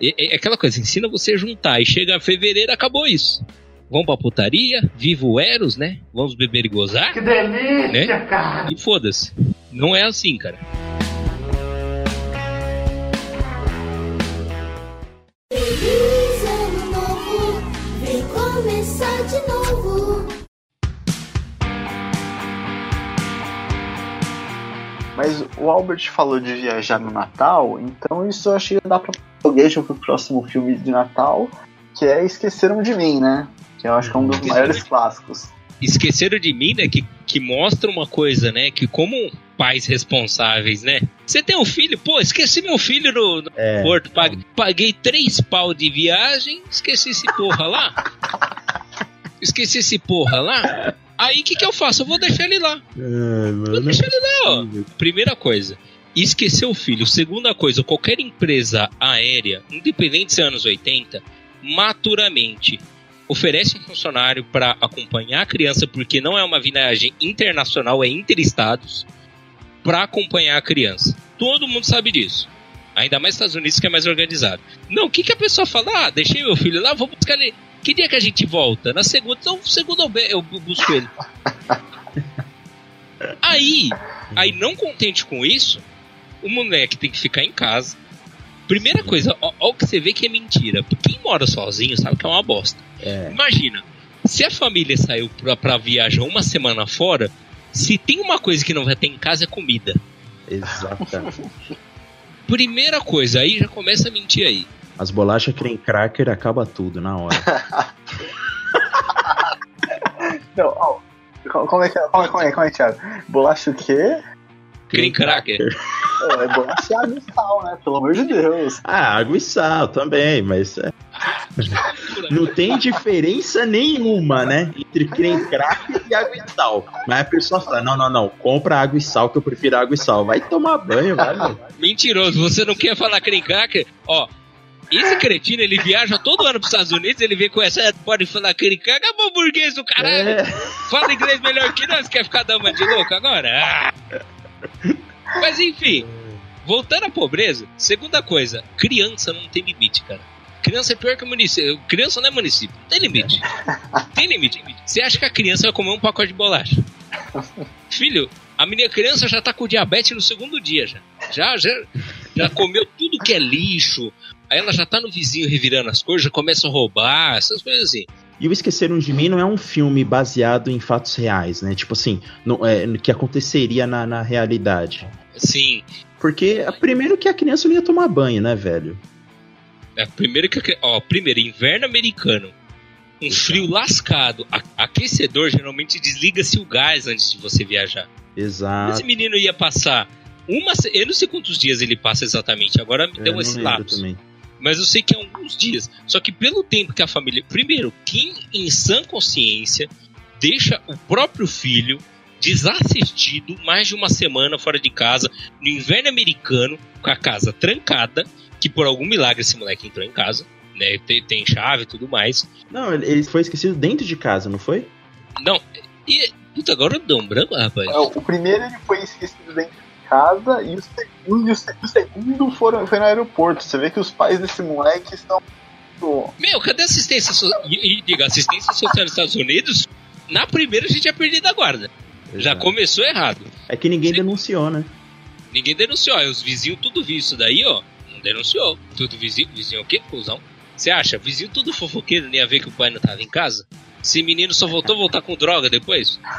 é, é aquela coisa, ensina você a juntar. E chega fevereiro, acabou isso. Vamos pra putaria, viva o Eros, né? Vamos beber e gozar. Que delícia, né? cara! E foda-se. Não é assim, cara. Feliz ano novo, vem começar de novo. Mas o Albert falou de viajar no Natal, então isso eu acho que dá pra foguejo pro próximo filme de Natal, que é Esqueceram de Mim, né? Que eu acho que é um dos Esqueceram maiores clássicos. Esqueceram de mim, né? Que, que mostra uma coisa, né? Que como pais responsáveis, né? Você tem um filho, pô, esqueci meu filho no, no É, Porto, paguei, paguei três pau de viagem, esqueci esse porra lá. Esqueci esse porra lá. Aí o que, que eu faço? Eu vou deixar ele lá. é, Vou deixar ele lá, ó. Primeira coisa, esquecer o filho. Segunda coisa, qualquer empresa aérea, independente se é anos 80, maturamente oferece um funcionário para acompanhar a criança, porque não é uma viagem internacional, é interestados, para acompanhar a criança. Todo mundo sabe disso. Ainda mais Estados Unidos que é mais organizado. Não, o que, que a pessoa fala? Ah, deixei meu filho lá, vou buscar ele. Que dia que a gente volta? Na segunda, então segunda eu busco ele. Aí, aí não contente com isso, o moleque tem que ficar em casa. Primeira coisa, ó, ó o que você vê que é mentira. Quem mora sozinho sabe que é uma bosta. É, Imagina, se a família saiu pra, pra viajar uma semana fora, se tem uma coisa que não vai ter em casa é comida. exatamente. Primeira coisa, aí já começa a mentir aí. As bolachas creme cracker acaba tudo na hora. Não, ó, co- como é que é? Como é, como é, como é, Thiago? Bolacha o quê? Cream cracker. Pô, é bolacha e água e sal, né? Pelo amor de Deus. Ah, água e sal também, mas é, Não tem diferença nenhuma, né? Entre creme cracker e água e sal. Mas a pessoa fala: não, não, não, compra água e sal, que eu prefiro água e sal. Vai tomar banho, vai. Mentiroso, você não quer falar creme cracker? Ó, esse cretino, ele viaja todo ano pros Estados Unidos, ele vem com essa, pode falar cracker, é burguês do caralho. É. Fala inglês melhor que nós, quer ficar dama de louco agora? Ah. Mas enfim, voltando à pobreza, segunda coisa, criança não tem limite, cara. Criança é pior que município. Criança não é município. Não tem limite. Tem limite. Você acha que a criança vai comer um pacote de bolacha? Filho, a menina criança já tá com diabetes no segundo dia já. Já, já, já comeu tudo que é lixo. Aí ela já tá no vizinho revirando as coisas, já começa a roubar, essas coisas assim. E o Esqueceram de Mim não é um filme baseado em fatos reais, né? Tipo assim, no, é, no que aconteceria na, na realidade. Sim. Porque, primeiro que a criança não ia tomar banho, né, velho? É, primeiro que. a Ó, primeiro, inverno americano. Um frio lascado. A- aquecedor geralmente desliga-se o gás antes de você viajar. Exato. Esse menino ia passar uma. Eu não sei quantos dias ele passa exatamente, agora me Eu deu esse lapso. também. Mas eu sei que é alguns dias. Só que pelo tempo que a família. Primeiro, quem em sã consciência deixa o próprio filho desassistido mais de uma semana fora de casa, no inverno americano, com a casa trancada, que por algum milagre esse moleque entrou em casa, né? Tem, tem chave e tudo mais. Não, ele foi esquecido dentro de casa, não foi? Não, e. Puta, agora eu dou um branco, rapaz. É, O primeiro ele foi esquecido dentro de casa e o segundo, e o se- o segundo foram, foi no aeroporto. Você vê que os pais desse moleque estão. Meu, cadê a assistência social? E, e diga, assistência social nos Estados Unidos? Na primeira a gente tinha perdido a guarda. Já Exato. começou errado. É que ninguém denunciou, né? Ninguém denunciou. Aí Os vizinhos tudo viu isso daí, ó. Não denunciou. Tudo vizinho. Vizinho o quê? Cusão. Você acha? Vizinho tudo fofoqueiro, nem ia ver que o pai não tava em casa? Esse menino só voltou a voltar com droga depois?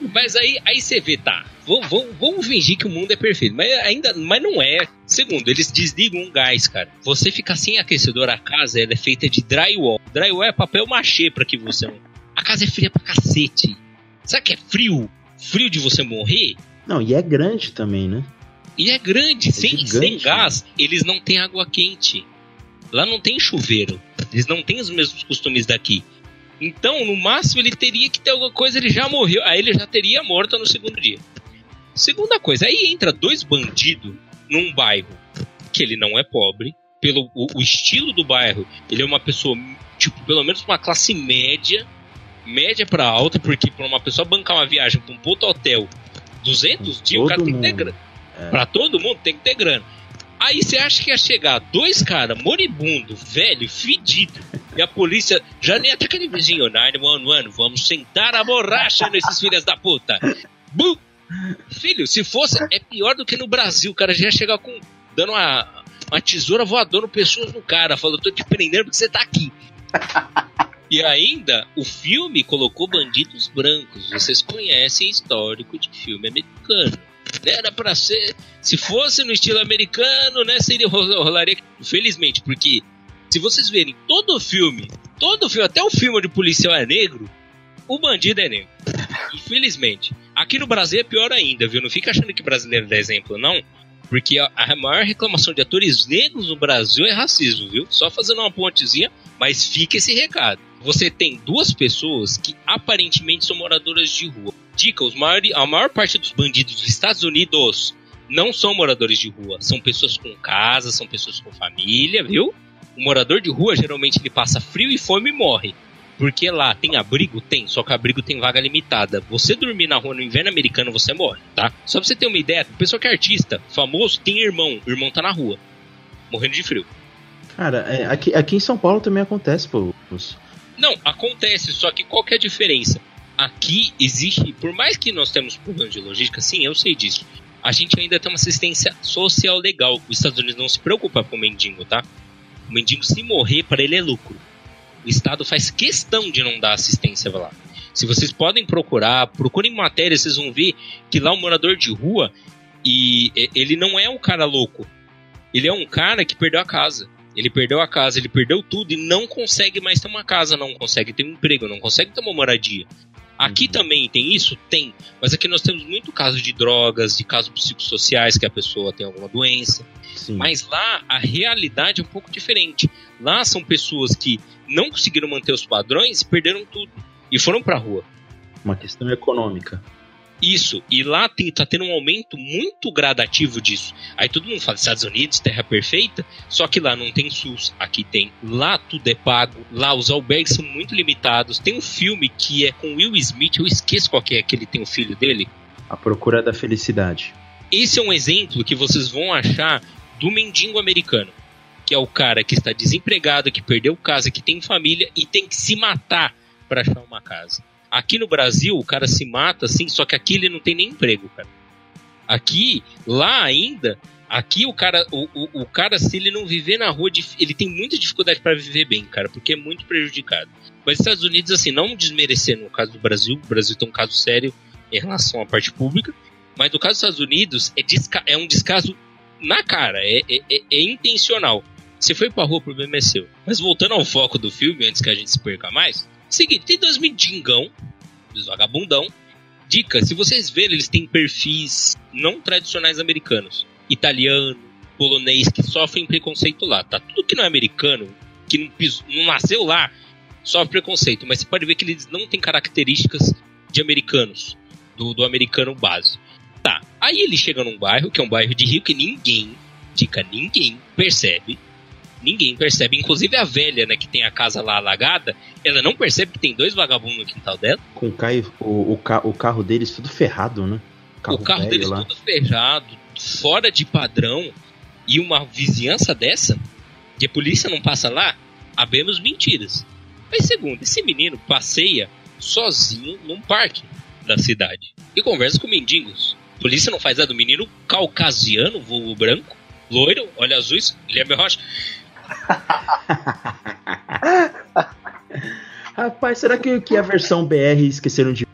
Mas, aí, aí você vê, tá. Vamos, fingir que o mundo é perfeito. Mas ainda. Mas não é. Segundo, eles desligam um gás, cara. Você fica sem aquecedor, a casa ela é feita de drywall. Drywall é papel machê pra que você não. A casa é fria pra cacete. Sabe que é frio? Frio de você morrer? Não, e é grande também, né? E é grande, sem, gigante, sem né? gás, eles não têm água quente. Lá não tem chuveiro. Eles não têm os mesmos costumes daqui. Então, no máximo, ele teria que ter alguma coisa, ele já morreu. Aí ele já teria morto no segundo dia. Segunda coisa, aí entra dois bandidos num bairro que ele não é pobre, pelo o, o estilo do bairro, ele é uma pessoa, tipo, pelo menos uma classe média, média pra alta, porque pra uma pessoa bancar uma viagem pra um puto hotel 200 dias, o cara tem que ter mundo. grana. É. Pra todo mundo tem que ter grana. Aí você acha que ia chegar dois caras moribundo, velho, fedido, e a polícia já nem até aquele vizinho, 911, vamos sentar a borracha nesses filhos da puta. Bu! Filho, se fosse, é pior do que no Brasil, o cara já ia chegar com, dando uma, uma tesoura voadora no pescoço do cara, falando, tô te prendendo porque você tá aqui. E ainda, o filme colocou bandidos brancos. Vocês conhecem histórico de filme americano. Era pra ser. Se fosse no estilo americano, né? Seria rolaria. Felizmente, porque se vocês verem todo o filme, todo o filme, até o filme o policial é negro, o bandido é negro. Infelizmente. Aqui no Brasil é pior ainda, viu? Não fica achando que brasileiro dá exemplo, não. Porque a maior reclamação de atores negros no Brasil é racismo, viu? Só fazendo uma pontezinha, mas fica esse recado. Você tem duas pessoas que aparentemente são moradoras de rua. Dica, os a maior parte dos bandidos dos Estados Unidos não são moradores de rua. São pessoas com casa, são pessoas com família, viu? O morador de rua geralmente ele passa frio e fome e morre. Porque lá tem abrigo? Tem, só que abrigo tem vaga limitada. Você dormir na rua no inverno americano, você morre, tá? Só pra você ter uma ideia, o pessoal que é artista, famoso, tem irmão. O irmão tá na rua, morrendo de frio. Cara, é, aqui, aqui em São Paulo também acontece, pô. os- Não, acontece, só que qual que é a diferença? Aqui existe, por mais que nós temos problemas de logística, sim, eu sei disso. A gente ainda tem uma assistência social legal. Os Estados Unidos não se preocupa com o mendigo, tá? O mendigo, se morrer, para ele é lucro. O Estado faz questão de não dar assistência lá. Se vocês podem procurar, procurem matérias, vocês vão ver que lá o morador de rua, e- ele não é um cara louco. Ele é um cara que perdeu a casa. Ele perdeu a casa, ele perdeu tudo e não consegue mais ter uma casa, não consegue ter um emprego, não consegue ter uma moradia. Aqui também tem isso? Tem. Mas aqui nós temos muito caso de drogas, de casos psicossociais que a pessoa tem alguma doença. Sim. Mas lá a realidade é um pouco diferente. Lá são pessoas que não conseguiram manter os padrões e perderam tudo. E foram pra rua. Uma questão econômica. Isso, e lá tem, tá tendo um aumento muito gradativo disso. Aí todo mundo fala Estados Unidos, terra perfeita, só que lá não tem SUS, aqui tem. Lá tudo é pago, lá os albergues são muito limitados. Tem um filme que é com Will Smith, eu esqueço qual que é que ele tem o filho dele. A procura da felicidade. Esse é um exemplo que vocês vão achar do mendigo americano. Que é o cara que está desempregado, que perdeu casa, que tem família e tem que se matar para achar uma casa. Aqui no Brasil, o cara se mata assim, só que aqui ele não tem nem emprego, cara. Aqui, lá ainda, aqui o cara, o, o, o cara, se ele não viver na rua, ele tem muita dificuldade para viver bem, cara, porque é muito prejudicado. Mas Estados Unidos, assim, não desmerecendo o caso do Brasil, o Brasil tem um caso sério em relação à parte pública, mas no caso dos Estados Unidos é, desca- é um descaso na cara, é, é, é- é intencional. Você foi pra rua, o problema é seu. Mas voltando ao foco do filme, antes que a gente se perca mais, seguinte, tem dois mendigão, dos vagabundão. Dica, se vocês verem, eles têm perfis não tradicionais americanos. Italiano, polonês, que sofrem preconceito lá, tá? Tudo que não é americano, que não, pis- não nasceu lá, sofre preconceito. Mas você pode ver que eles não têm características de americanos, do, do americano base. Tá, aí ele chega num bairro, que é um bairro de rico, e ninguém, dica, ninguém percebe ninguém percebe. Inclusive a velha, né, que tem a casa lá alagada, ela não percebe que tem dois vagabundos no quintal dela. Com o, Caio, o, o, ca- o carro deles tudo ferrado, né? o carro velho deles lá. todo ferrado, fora de padrão, e uma vizinhança dessa, que a polícia não passa lá, abemos mentiras. Mas segundo, esse menino passeia sozinho num parque da cidade e conversa com mendigos. A polícia não faz nada do menino caucasiano, vulgo branco, loiro, olha azuis, Guilherme Rocha. Rapaz, será que, que a versão BR esqueceram de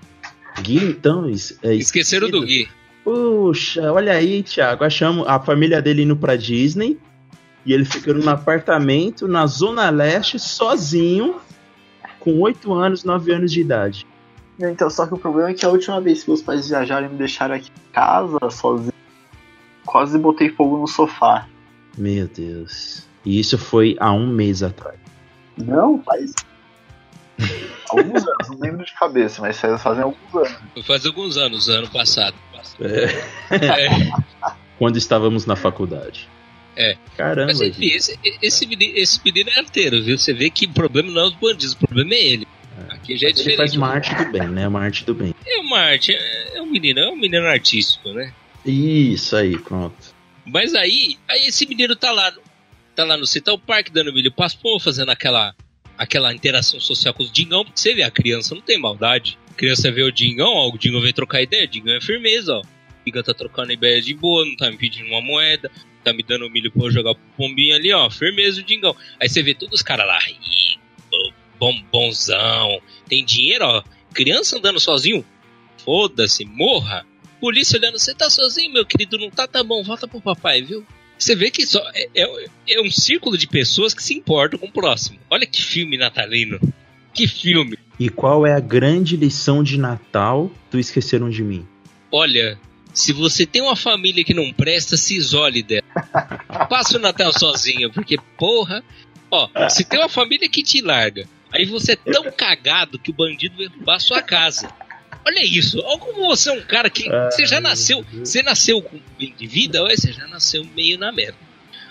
Gui, então? Es- é Esqueceram do? Gui. Puxa, olha aí, Thiago. Achamos a família dele indo pra Disney e ele ficando no apartamento na Zona Leste, sozinho, com 8 anos, 9 anos de idade. Então, só que o problema é que a última vez que meus pais viajaram e me deixaram aqui em casa, sozinho, quase botei fogo no sofá. Meu Deus. E isso foi há um mês atrás. Não, faz. alguns anos, não lembro de cabeça, mas faz- fazem alguns anos. Foi faz alguns anos, ano passado. É, É, quando estávamos na faculdade. É. Caramba, mas enfim, esse, esse, menino, esse menino é arteiro, viu? Você vê que o problema não é os bandidos, o problema é ele. Aqui já é Ele faz uma arte do bem, né? Uma arte do bem. É uma arte, é, é um menino, é um menino artístico, né? Isso aí, pronto. Mas aí, aí esse menino tá lá, tá lá no Central Park dando milho paspom, fazendo aquela, aquela interação social com os dingão, porque você vê, a criança não tem maldade. A criança vê o dingão, ó, o dingão vem trocar ideia, o dingão é firmeza, ó. O dingão tá trocando ideia de boa, não tá me pedindo uma moeda, tá me dando milho pra eu jogar pro pombinho ali, ó, firmeza o dingão. Aí você vê todos os caras lá, bom, bonzão, tem dinheiro, ó. Criança andando sozinho, foda-se, morra. Polícia olhando, você tá sozinho, meu querido? Não tá? Tá bom, volta pro papai, viu? Você vê que só é, é, é um círculo de pessoas que se importam com o próximo. Olha que filme natalino. Que filme. E qual é a grande lição de Natal do Esqueceram de Mim? Olha, se você tem uma família que não presta, se isole dela. Passa o Natal sozinho, porque, porra. Ó, se tem uma família que te larga, aí você é tão cagado que o bandido vai roubar a sua casa. Olha isso, olha como você é um cara que. Você já nasceu. Você nasceu com bem de vida, ou você já nasceu meio na merda.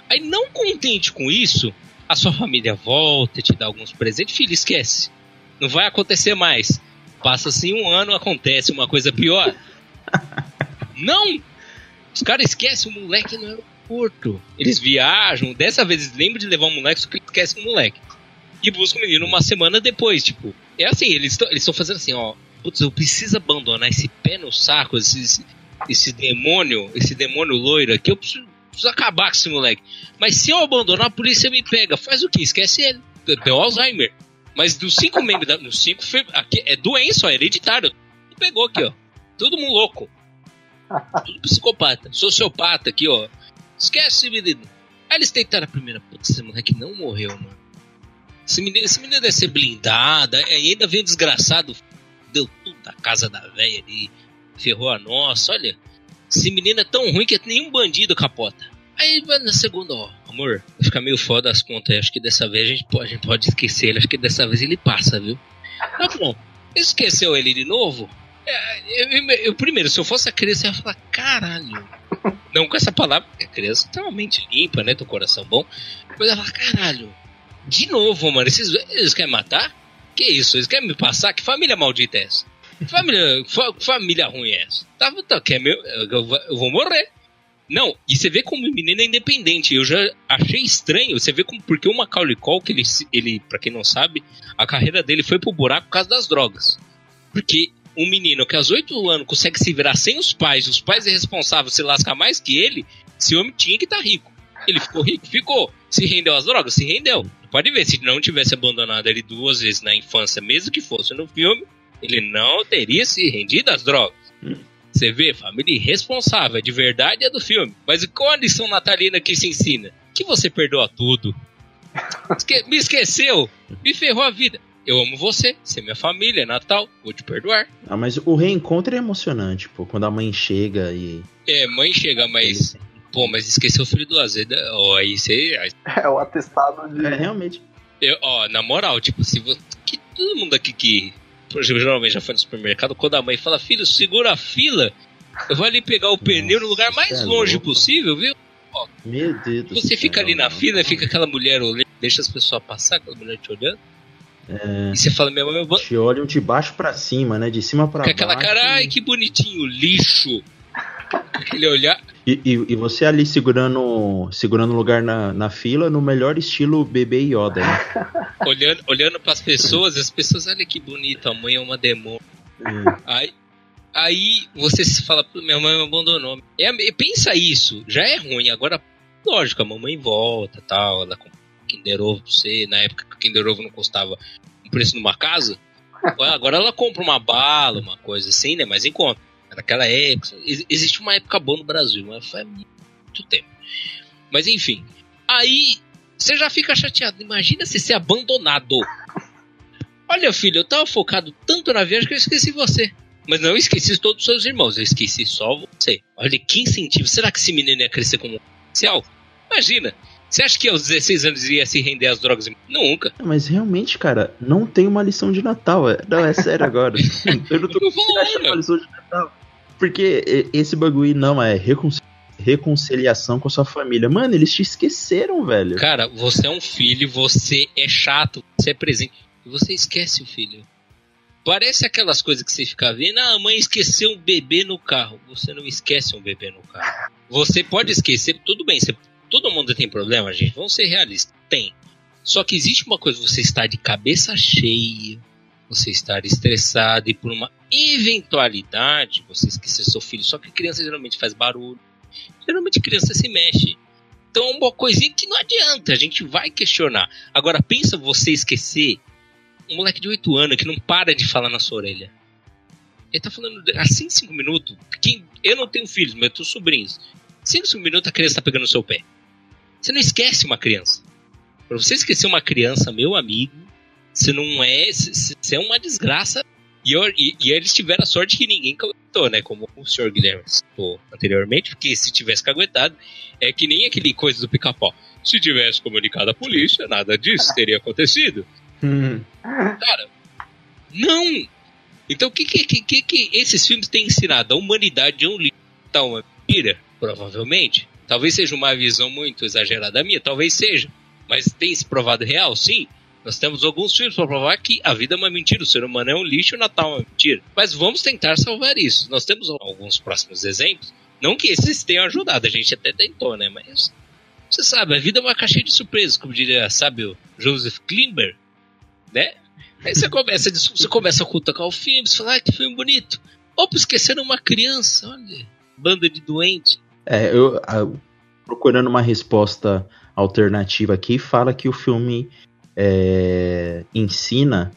Aí, não contente com isso, a sua família volta, te dá alguns presentes, filho, esquece. Não vai acontecer mais. Passa assim um ano, acontece uma coisa pior. Não! Os caras esquecem o moleque no aeroporto. Eles viajam, dessa vez eles lembram de levar o moleque, só que esquecem o moleque. E buscam o menino uma semana depois, tipo. É assim, eles estão fazendo assim, ó. Putz, eu preciso abandonar esse pé no saco, esse, esse, demônio, esse demônio loiro aqui, eu preciso, preciso acabar com esse moleque. Mas se eu abandonar, a polícia me pega. Faz o quê? Esquece ele. Deu Alzheimer. Mas dos cinco membros, da, dos cinco, aqui, é doença, ó, é hereditário. Pegou aqui, ó. Todo mundo louco. Tudo psicopata. Sociopata aqui, ó. Esquece, menino. Aí eles tentaram a primeira. Putz, esse moleque não morreu, mano. Esse menino, esse menino deve ser blindado. Ainda vem o desgraçado deu tudo da casa da velha ali, ferrou a nossa, olha. Esse menino é tão ruim que nenhum bandido capota. Aí vai na segunda, ó, amor, vai ficar meio foda as contas. Acho que dessa vez a gente pode, a gente pode esquecer ele. Acho que dessa vez ele passa, viu? Não, não. Esqueceu ele de novo? É, eu, eu- eu- primeiro, se eu fosse a criança, eu ia falar, caralho. Não com essa palavra, porque a criança tem uma mente limpa, né? Tem um coração bom. Mas ela fala, caralho. De novo, mano, esses, eles querem matar? Que isso? Eles querem me passar? Que família maldita é essa? Família, fa- família ruim é essa? Tá, tá, quer meu, eu, eu vou morrer. Não, e você vê como o menino é independente. Eu já achei estranho. Você vê como porque o Macaulay Culkin, ele, ele para quem não sabe, a carreira dele foi pro buraco por causa das drogas. Porque um menino que aos 8 anos consegue se virar sem os pais, os pais é responsável se lascar mais que ele, esse homem tinha que estar rico. Ele ficou rico? Ficou. Se rendeu às drogas? Se rendeu. Pode ver, se não tivesse abandonado ele duas vezes na infância, mesmo que fosse no filme, ele não teria se rendido às drogas. Você vê, família irresponsável, de verdade é do filme. Mas qual a lição natalina que se ensina? Que você perdoa tudo. Esque- me esqueceu, me ferrou a vida. Eu amo você, você é minha família, é Natal, vou te perdoar. Ah, mas o reencontro é emocionante, pô. Quando a mãe chega e. É, mãe chega, mas. Pô, mas esqueceu o filho do Azeda. Ó, aí você. aí- É o atestado de. É, realmente. eu- ó, na moral, tipo, se você. Que todo mundo aqui que. por exemplo, geralmente já foi no supermercado, quando a mãe fala, filho, segura a fila. Eu vou ali pegar o pneu no lugar mais é longe louco. possível, viu? Meu Deus do Você céu, fica ali na não. fila, fica aquela mulher olhando, deixa as pessoas passar, aquela mulher te olhando. É. E você fala, minha mãe, eu vou. Te olham de baixo pra cima, né? De cima pra Com baixo. aquela cara, ai que bonitinho, lixo. Aquele olhar. E, e, e você ali segurando segurando lugar na, na fila no melhor estilo bebê Yoda, né? olhando, olhando pras pessoas, as pessoas, olha que bonito, a mãe é uma demônio. Aí, aí você se fala, "Pô, minha mãe me abandonou. É, é- pensa isso, já é ruim. Agora, lógico, a mamãe volta tal, ela compra Kinder Ovo pra você. Na época que o Kinder Ovo não custava um preço numa casa. Agora ela compra uma bala, uma coisa assim, né? Mas em conta. Naquela época. ex- Existe uma época boa no Brasil, mas faz muito tempo. Mas enfim. Aí você já fica chateado. Imagina se ser abandonado. Olha, filho, eu tava focado tanto na viagem que eu esqueci você. Mas não esqueci todos os seus irmãos, eu esqueci só você. Olha, que incentivo. Será que esse menino ia crescer como um policial? Imagina. Você acha que aos 16 anos ia se render às drogas? Nunca. Não, Mas realmente, cara, não tem uma lição de Natal. é- Não, é sério agora. Eu não tô Não conseguindo achar fala. uma lição de Natal. Porque esse bagulho não é reconciliação reconciliação com a sua família. Mano, eles te esqueceram, velho. Cara, você é um filho, você é chato, você é presente. E você esquece o filho. Parece aquelas coisas que você fica vendo, ah, a mãe esqueceu um bebê no carro. Você não esquece um bebê no carro. Você pode esquecer, tudo bem, você- todo mundo tem problema, gente. Vamos ser realistas. Tem. Só que existe uma coisa, você está de cabeça cheia, você estar estressado e por uma eventualidade você esquecer seu filho. Só que criança geralmente faz barulho. Geralmente criança se mexe. Então é uma coisinha que não adianta, a gente vai questionar. Agora pensa você esquecer um moleque de 8 anos que não para de falar na sua orelha. Ele tá falando assim 5 minutos. Quem, eu não tenho filhos, mas eu tenho sobrinhos. 5 minutos a criança tá pegando no seu pé. Você não esquece uma criança. Pra você esquecer uma criança, meu amigo, você não é. Você é uma desgraça. E, eu- e- e eles tiveram a sorte que ninguém caguetou, né? Como o senhor Guilherme citou anteriormente, porque se tivesse caguetado, é que nem aquele coisa do pica-pau. Se tivesse comunicado à polícia, nada disso teria acontecido. Hum. Cara, não! Então o que, que, que, que, esses filmes têm ensinado? A humanidade é um lixo. Tá uma mentira? Provavelmente. Talvez seja uma visão muito exagerada minha, talvez seja. Mas tem se provado real? Sim. Nós temos alguns filmes para provar que a vida é uma mentira, o ser humano é um lixo o Natal é uma mentira. Mas vamos tentar salvar isso. Nós temos alguns próximos exemplos. Não que esses tenham ajudado, a gente até tentou, né? Mas você sabe, a vida é uma caixinha de surpresas, como diria, sabe, o Joseph Klimber, né? Aí você começa, você começa a cultuar o filme, você fala, ah, que filme bonito. Opa, esqueceram uma criança, olha, banda de doente. É, eu ah, procurando uma resposta alternativa aqui, fala que o filme é, ensina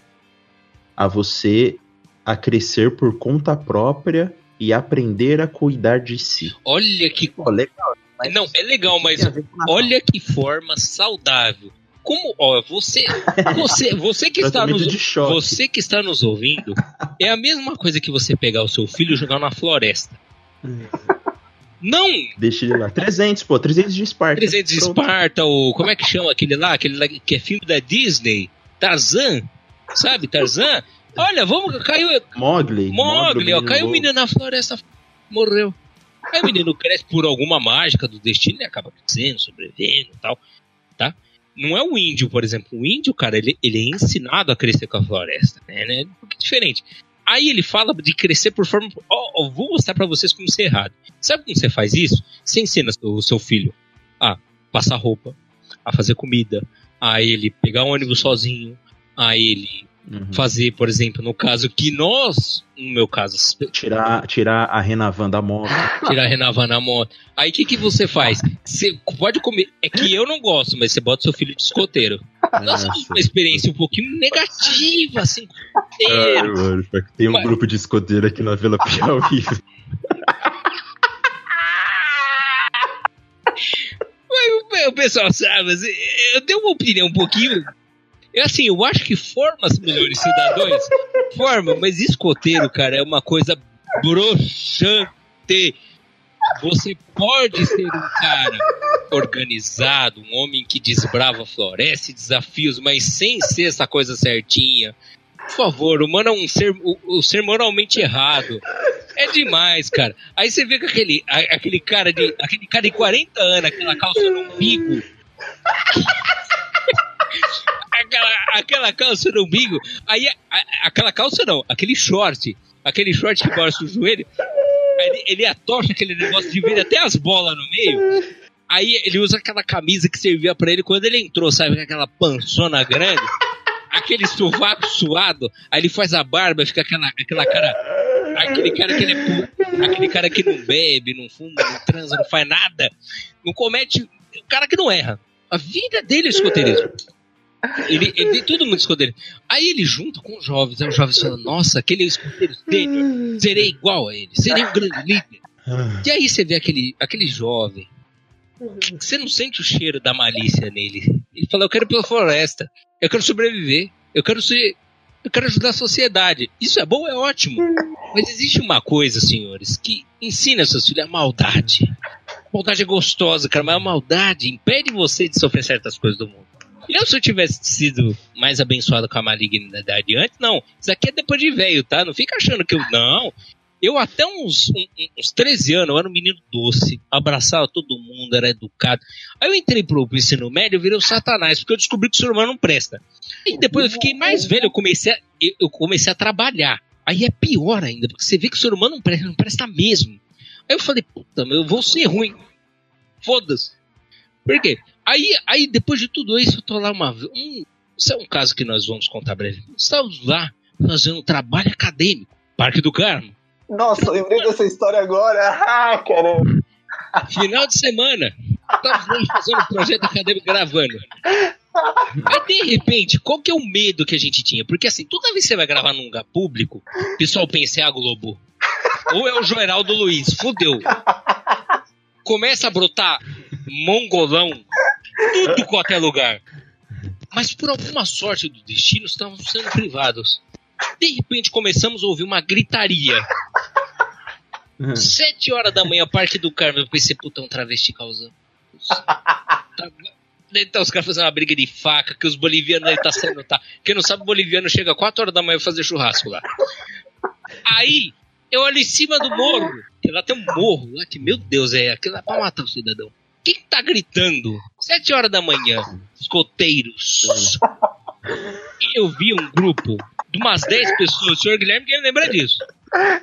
a você a crescer por conta própria e aprender a cuidar de si. Olha que. Pô, legal. Não, é legal, mas olha que forma saudável Como, ó, você, você, você que está nos, você que está nos ouvindo, é a mesma coisa que você pegar o seu filho e jogar na floresta. Não Deixa ele lá. 300, pô, 300 de Esparta. 300 de Pronto. Esparta, ou como é que chama aquele lá, aquele lá que é filme da Disney, Tarzan, sabe, Tarzan? Olha, vamos, caiu, Mogli. Mogli, ó, caiu o menino na floresta, morreu. Aí o menino cresce por alguma mágica do destino, ele acaba crescendo, sobrevivendo e tal, tá? Não é o índio, por exemplo. O índio, cara, ele, ele é ensinado a crescer com a floresta, né? né? Um pouco diferente. Aí ele fala de crescer por forma. Ó, ó, vou mostrar pra vocês como ser errado. Sabe como você faz isso? Você ensina o seu filho a passar roupa, a fazer comida, a ele pegar um ônibus sozinho, a ele Uhum. fazer, por exemplo, no caso que nós, no meu caso, Tirar, tirar a Renavan da moto. tirar a Renavan na moto. Aí o que, que você faz? Você pode comer. É que eu não gosto, mas você bota seu filho de escoteiro. Nós tivemos uma experiência um pouquinho negativa, assim, escoteiro. mano, tem um Mas- grupo de escoteiro aqui na Vila Piauí. Mas o pessoal sabe, assim, eu tenho uma opinião um pouquinho. Eu, assim, eu acho que forma os melhores cidadãos. Forma, mas escoteiro, cara, é uma coisa broxante. Você pode ser um cara organizado, um homem que desbrava a floresta e desafios, mas sem ser essa coisa certinha. Por favor, o humano é um ser, o, o ser moralmente errado. É demais, cara. Aí você vê que aquele, a- aquele cara de aquele cara de 40 anos, aquela calça no umbigo. aquela, aquela calça no umbigo. Aí a- aquela calça não, aquele short, aquele short que mostra o joelho. Ele, ele aquele negócio de ver até as bolas no meio. Aí ele usa aquela camisa que servia pra ele quando ele entrou, sabe? Aquela pançona grande. Aquele sovaco suado. Aí ele faz a barba, fica aquela, aquela cara. Aquele cara que ele é pu- Aquele cara que não bebe, não fuma, não transa, não faz nada. Não comete. O cara que não erra. A vida dele é escoteirismo. Ele, ele todo mundo escoteiro. Aí ele junta com os jovens. Aí os jovens falam: Nossa, aquele é o escoteiro dele. Serei igual a ele. Serei um grande líder. E aí você vê aquele, aquele jovem. Você não sente o cheiro da malícia nele. Ele fala: Eu quero ir pela floresta. Eu quero sobreviver. Eu quero ser. Eu quero ajudar a sociedade. Isso é bom, é ótimo. Mas existe uma coisa, senhores, que ensina seus filhos a maldade. Maldade é gostosa, cara, mas a maldade impede você de sofrer certas coisas do mundo. E não se eu tivesse sido mais abençoado com a malignidade antes, não. Isso aqui é depois de velho, tá? Não fica achando que eu. Não. Eu até uns, uns 13 anos, eu era um menino doce, abraçava todo mundo, era educado. Aí eu entrei pro, ensino médio, eu virei o satanás, porque eu descobri que o ser humano não presta. E depois eu fiquei mais velho, eu comecei a, eu, eu comecei a trabalhar. Aí é pior ainda, porque você vê que o ser humano não presta, não presta mesmo. Aí eu falei, puta, eu vou ser ruim. Foda-se. Por quê? Aí, aí depois de tudo isso, eu tô lá uma vez. Um, isso é um caso que nós vamos contar brevemente. Estávamos lá fazendo um trabalho acadêmico. Parque do Carmo. Nossa, lembrei dessa história agora. Ah, caramba. Final de semana. Estávamos lá fazendo um projeto acadêmico gravando. Aí, de repente, qual que é o medo que a gente tinha? Porque assim, toda vez que você vai gravar num lugar público, o pessoal pensa é a Globo. Ou é o Joeraldo Luiz. Fudeu. Começa a brotar mongolão, tudo quanto é lugar. Mas por alguma sorte do destino, estávamos sendo privados. De repente começamos a ouvir uma gritaria. Sete horas da manhã, Parque do Carmo. Eu pensei, puta, um travesti causando. Daí tá os caras fazendo uma briga de faca, que os bolivianos aí tá saindo, tá? Quem não sabe, boliviano chega 4 horas da manhã fazer churrasco lá. Aí, eu olho em cima do morro, que lá tem um morro lá, que, meu Deus, é aquilo é pra matar o cidadão. Quem que tá gritando? 7 horas da manhã, escoteiros. E eu vi um grupo de umas 10 pessoas, o senhor Guilherme quem lembra disso.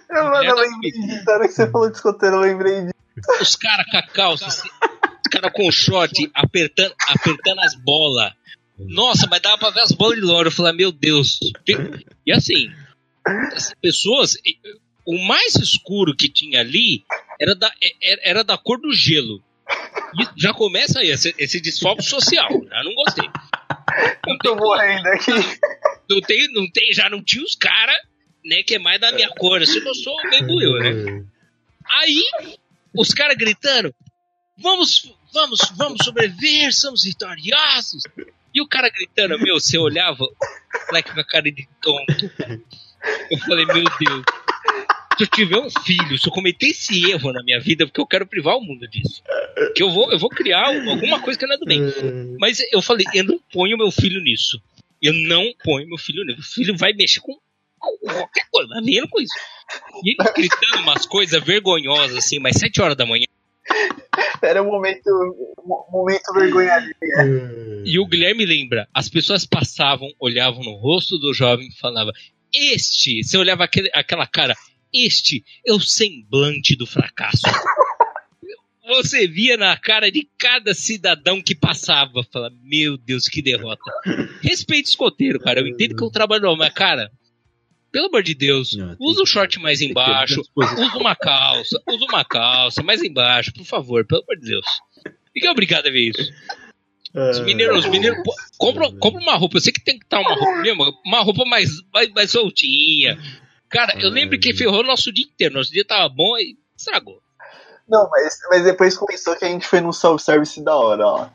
Eu, mano, eu lembrei disso. Na hora que você falou de escoteiro, eu lembrei disso. Os caras com a calça, assim, os caras com short, apertando, apertando as bolas. Nossa, mas dava pra ver as bolas de loro. Eu falei, meu Deus. E assim, essas pessoas, o mais escuro que tinha ali era da, era era da cor do gelo. Já começa aí, esse, esse social. Já não gostei. Eu tô morrendo aqui. Não tem, não tem, já não tinha os caras, né, que é mais da minha cor. Se eu sou meio buiu, né? Aí, os caras gritando: vamos, vamos, vamos sobreviver, somos vitoriosos. E o cara gritando, meu, você olhava, moleque com a cara de tonto. Eu falei, meu Deus. Se eu tiver um filho, se eu cometer esse erro na minha vida, porque eu quero privar o mundo disso. Que eu vou, eu vou criar alguma coisa que não é do bem. Mas eu falei, eu não ponho meu filho nisso. Eu não ponho meu filho nisso. O filho vai mexer com qualquer coisa, mas menos com isso. E ele gritando umas coisas vergonhosas, assim, mas 7 horas da manhã. Era um momento, um momento vergonha alheia. E o Guilherme lembra, as pessoas passavam, olhavam no rosto do jovem e falavam, este, você olhava aquele, aquela cara, este é o semblante do fracasso. Você via na cara de cada cidadão que passava, fala, meu Deus, que derrota. Respeito escoteiro, cara. Eu entendo que eu trabalho, normal, mas, cara, pelo amor de Deus, Não, usa o que- short mais embaixo, usa uma calça, usa uma calça mais embaixo, por favor, pelo amor de Deus. Fique obrigado a ver isso. Os mineiros, os mineiros, compra, compra uma roupa. Eu sei que tem que estar uma roupa mesmo, uma roupa mais, mais, mais soltinha. Cara, eu lembro que ferrou nosso dia inteiro. Nosso dia tava bom e estragou. Não, mas, mas depois começou que a gente foi num self-service da hora, ó.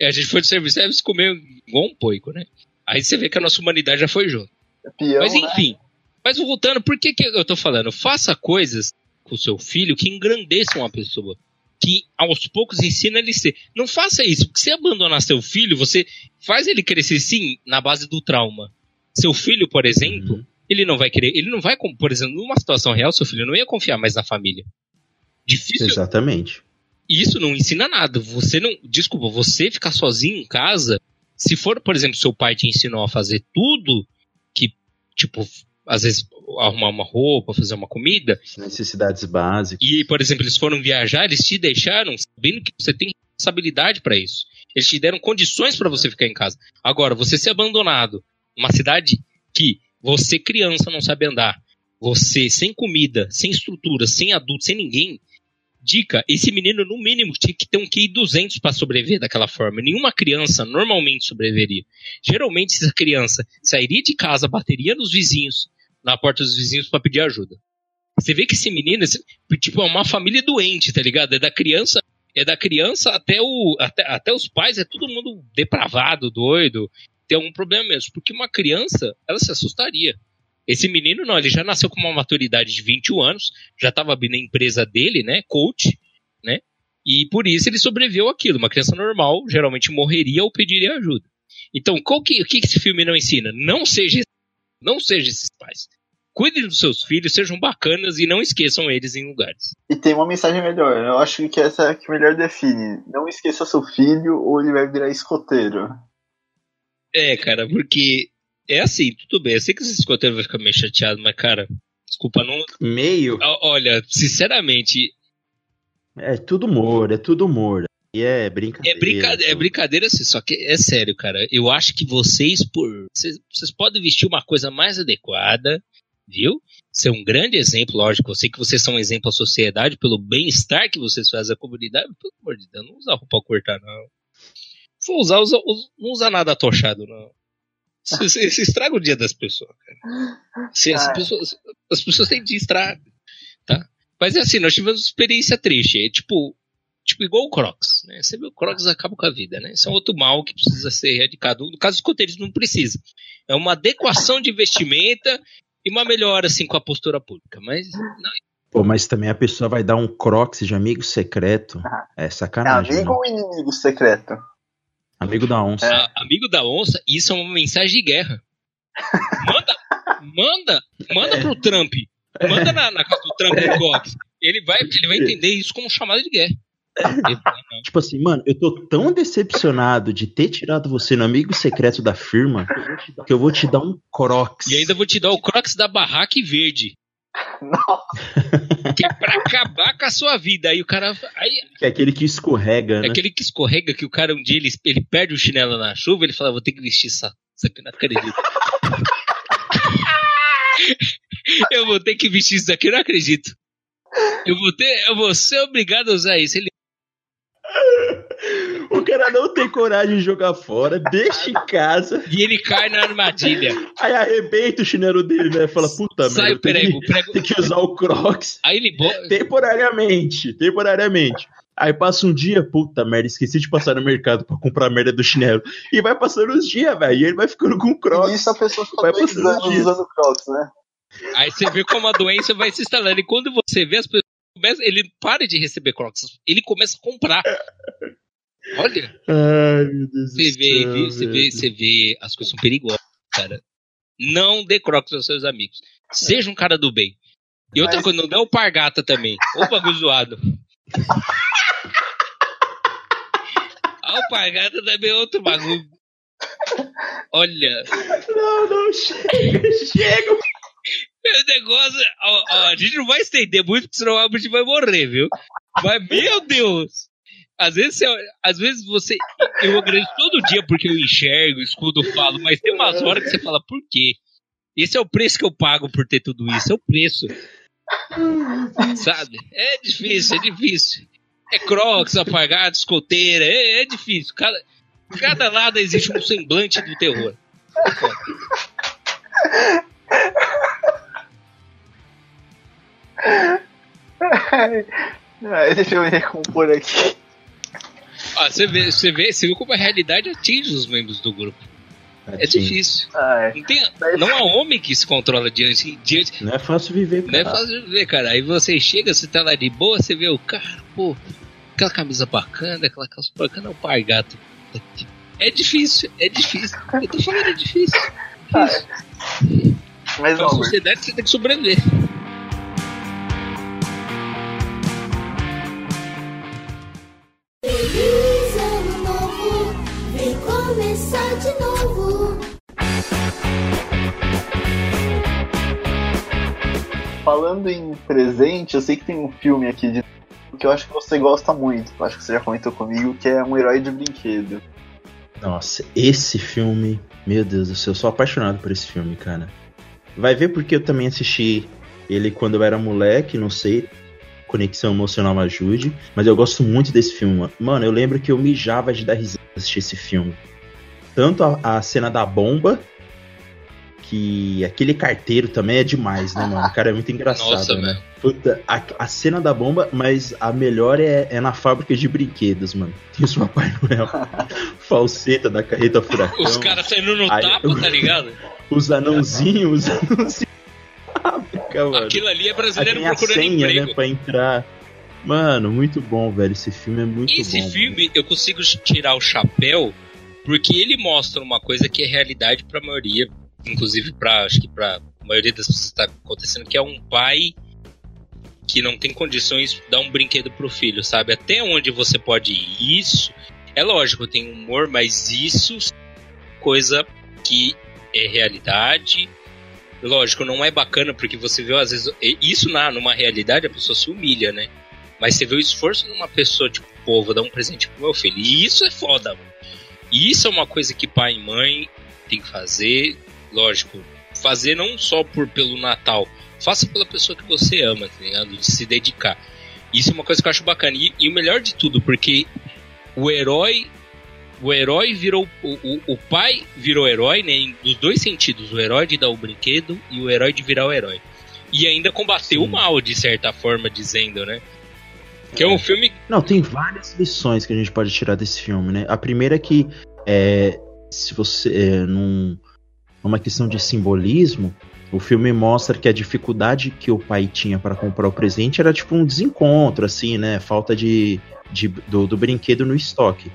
E a gente foi de serviço service comer igual um poico, né? Aí você vê que a nossa humanidade já foi junto. Peão, Mas né? enfim. Mas voltando, por que, que eu tô falando? Faça coisas com o seu filho que engrandeçam a pessoa. Que aos poucos ensina ele a ser. Não faça isso, porque se abandonar seu filho, você faz ele crescer sim na base do trauma. Seu filho, por exemplo, Uhum. Ele não vai querer, ele não vai, por exemplo, numa situação real, seu filho não ia confiar mais na família. Difícil. Exatamente. E isso não ensina nada. Você não. Desculpa, você ficar sozinho em casa. Se for, por exemplo, seu pai te ensinou a fazer tudo, que, tipo, às vezes arrumar uma roupa, fazer uma comida, Necessidades básicas. e, por exemplo, eles foram viajar, eles te deixaram sabendo que você tem responsabilidade para isso. Eles te deram condições para você ficar em casa. Agora, você ser abandonado numa cidade que você, criança, não sabe andar, você sem comida, sem estrutura, sem adulto, sem ninguém. Dica: esse menino, no mínimo, tinha que ter um QI 200 para sobreviver daquela forma. Nenhuma criança normalmente sobreviveria. Geralmente, essa criança sairia de casa, bateria nos vizinhos, na porta dos vizinhos para pedir ajuda. Você vê que esse menino, esse- tipo, é uma família doente, tá ligado? É da criança, é da criança até o até, até os pais, é todo mundo depravado, doido. Tem algum problema mesmo, porque uma criança, ela se assustaria. Esse menino não, ele já nasceu com uma maturidade de 21 anos, já estava abrindo a empresa dele, né, coach, né? E por isso ele sobreviveu àquilo. Uma criança normal geralmente morreria ou pediria ajuda. Então, qual que, o que esse filme não ensina? Não seja não seja esses pais. Cuidem dos seus filhos, sejam bacanas e não esqueçam eles em lugares. E tem uma mensagem melhor. Eu acho que essa é a que melhor define. Não esqueça seu filho ou ele vai virar escoteiro. É, cara, porque é assim, tudo bem. Eu sei que esse escoteiro vai ficar meio chateado, mas, cara, desculpa, não. Meio. Ó, Olha, sinceramente, É tudo humor, é tudo humor. E é brincadeira. é brincadeira, é brincadeira assim, só que é sério, cara. Eu acho que vocês, por. Vocês, vocês podem vestir uma coisa mais adequada, viu? Ser um grande exemplo, lógico. Eu sei que vocês são um exemplo à sociedade pelo bem-estar que vocês fazem à comunidade. Pelo amor de Deus, não usa roupa curta, não. For usar, usa, usa- não usa nada atochado, não. Isso, isso- isso estraga o dia das pessoas, cara. Se as, Ah. pessoas, as pessoas têm dia estrago, tá? Mas é assim, nós tivemos uma experiência triste. É tipo, tipo igual o Crocs, né? Você vê o Crocs acaba com a vida, né? Isso é um outro mal que precisa ser erradicado. No caso dos escoteirismo não precisa. É uma adequação de vestimenta e uma melhora, assim, com a postura pública. Mas não, Pô, mas também a pessoa vai dar um crocs de amigo secreto. É É sacanagem. amigo né? ou inimigo secreto? Amigo da onça. É. amigo da onça, isso é uma mensagem de guerra. Manda, manda, manda pro Trump. Manda na, na casa do Trump no Crocs. Ele vai, ele vai entender isso como um chamado de guerra. Tipo assim, mano, eu tô tão decepcionado de ter tirado você no amigo secreto da firma que eu vou te dar um crocs. E ainda vou te dar o Crocs da barraca verde. Nossa, Que é pra acabar com a sua vida. Aí o cara. Aí, Que é aquele que escorrega, é né? aquele que escorrega que o cara um dia ele, ele perde o chinelo na chuva, ele fala, vou ter que vestir essa. Isso aqui eu não acredito. eu vou ter que vestir isso aqui, eu não acredito. Eu vou ter. Eu vou ser obrigado a usar isso. Ele, O cara não tem coragem de jogar fora, deixa em casa, e ele cai na armadilha. aí arrebenta o chinelo dele, né? Fala, puta Sai merda, o prego, tem o prego. que, tem que usar o crocs Aí ele bota. temporariamente, temporariamente. Aí passa um dia, puta merda, esqueci de passar no mercado pra comprar a merda do chinelo. E vai passando os dias, velho. E ele vai ficando com crocs. E isso a pessoa fica Vai dois anos usando Crocs, né? Aí você vê como a doença vai se instalando. E quando você vê as pessoas começam, ele para de receber Crocs, ele começa a comprar. Olha, Ai, meu Deus você do vê, céu, viu? Você vê, você vê, as coisas são perigosas, cara. Não dê Crocs aos seus amigos. Seja um cara do bem. E outra Mas- coisa, não dê alpargata também. Ô bagulho zoado. Alpargata também é outro bagulho. Olha, Não, não, chega, chega. o negócio. ó, ó, a gente não vai estender muito, porque senão a gente vai morrer, viu? Mas, meu Deus! Às vezes, às vezes você. Eu agradeço todo dia porque eu enxergo, escuto, falo, mas tem umas horas que você fala, por quê? Esse é o preço que eu pago por ter tudo isso, é o preço. Sabe? É difícil, é difícil. É crocs, apagado, escoteira, é, é difícil. Cada, cada lado existe um semblante do terror. Aí deixa eu me recompor aqui. Ah, você vê, você vê, você vê como a realidade atinge os membros do grupo. É difícil. Ai, Não, tem, não há homem que se controla diante. diante Não é fácil viver, não é cara. fácil de ver, cara. Aí você chega, você tá lá de boa, você vê o cara, pô, aquela camisa bacana, aquela calça bacana, é o pai gato. É difícil, é difícil. Eu tô falando, é difícil. mas Na ó, sociedade você tem que sobreviver. De novo. falando em presente, eu sei que tem um filme aqui de que eu acho que você gosta muito. Eu acho que você já comentou comigo, que é um herói de brinquedo. Nossa, esse filme, meu Deus do céu, eu sou apaixonado por esse filme, cara. Vai ver porque eu também assisti ele quando eu era moleque, não sei, conexão emocional me ajude, mas eu gosto muito desse filme. Mano, eu lembro que eu mijava de dar risada assistir esse filme. Tanto a, a cena da bomba, que aquele carteiro também é demais, né, mano? O cara é muito engraçado, Nossa, né? velho. Puta, a, a cena da bomba, mas a melhor é, é na fábrica de brinquedos, mano. Tem os Papai Noel, falseta da carreta furacão, Os caras saindo no Aí- tapa, tá ligado? os anãozinhos, os anãozinhos da fábrica, mano. Aquilo ali é brasileiro tem a procurando senha, emprego. né, pra entrar. Mano, muito bom, velho. Esse filme é muito Esse bom. filme eu consigo tirar o chapéu porque ele mostra uma coisa que é realidade pra maioria, inclusive pra acho que pra maioria das pessoas que tá acontecendo, que é um pai que não tem condições de dar um brinquedo pro filho, sabe? Até onde você pode ir isso. É lógico, tem humor, mas isso é coisa que é realidade. Lógico, não é bacana porque você vê às vezes isso na numa realidade a pessoa se humilha, né? Mas você vê o esforço de uma pessoa, tipo, pô, vou dar um presente pro meu filho. E isso é foda, mano. E isso é uma coisa que pai e mãe tem que fazer. Lógico, fazer não só por pelo Natal. Faça pela pessoa que você ama, tá ligado? De se dedicar. Isso é uma coisa que eu acho bacana. E, e o melhor de tudo, porque o herói. O herói virou. O, o, o pai virou herói, né? Dos dois sentidos. O herói de dar o brinquedo e o herói de virar o herói. E ainda combateu Sim. o mal, de certa forma, dizendo, né? Que é um filme Não, tem várias lições que a gente pode tirar desse filme, né? A primeira é que é, se você é, num, numa questão de simbolismo, o filme mostra que a dificuldade que o pai tinha para comprar o presente era tipo um desencontro, assim, né? Falta de, de- do, do brinquedo no estoque.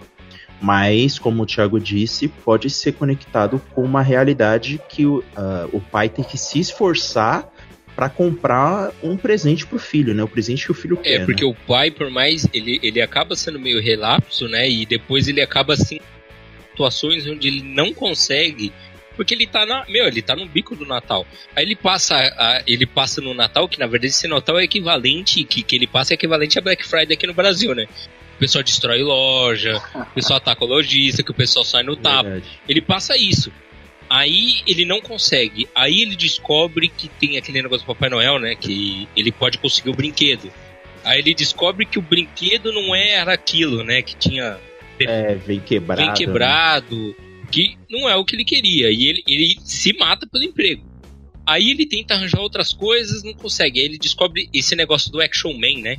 Mas, como o Thiago disse, pode ser conectado com uma realidade que o, ah, o pai tem que se esforçar para comprar um presente pro filho, né? O presente que o filho quer. É, né? porque o pai, por mais. Ele, ele acaba sendo meio relapso, né? E depois ele acaba assim. Situações onde ele não consegue. Porque ele tá na. Meu, ele tá no bico do Natal. Aí ele passa. a- ele passa no Natal, que na verdade esse Natal é equivalente. Que, que ele passa é equivalente a Black Friday aqui no Brasil, né? O pessoal destrói loja, o pessoal ataca o lojista, que o pessoal sai no tapa. Verdade. Ele passa isso. Aí ele não consegue. Aí ele descobre que tem aquele negócio do Papai Noel, né? Que ele pode conseguir o brinquedo. Aí ele descobre que o brinquedo não era aquilo, né? Que tinha É, vem quebrado. bem né? quebrado, que não é o que ele queria. E ele, ele se mata pelo emprego. Aí ele tenta arranjar outras coisas, não consegue. Aí ele descobre esse negócio do Action Man, né?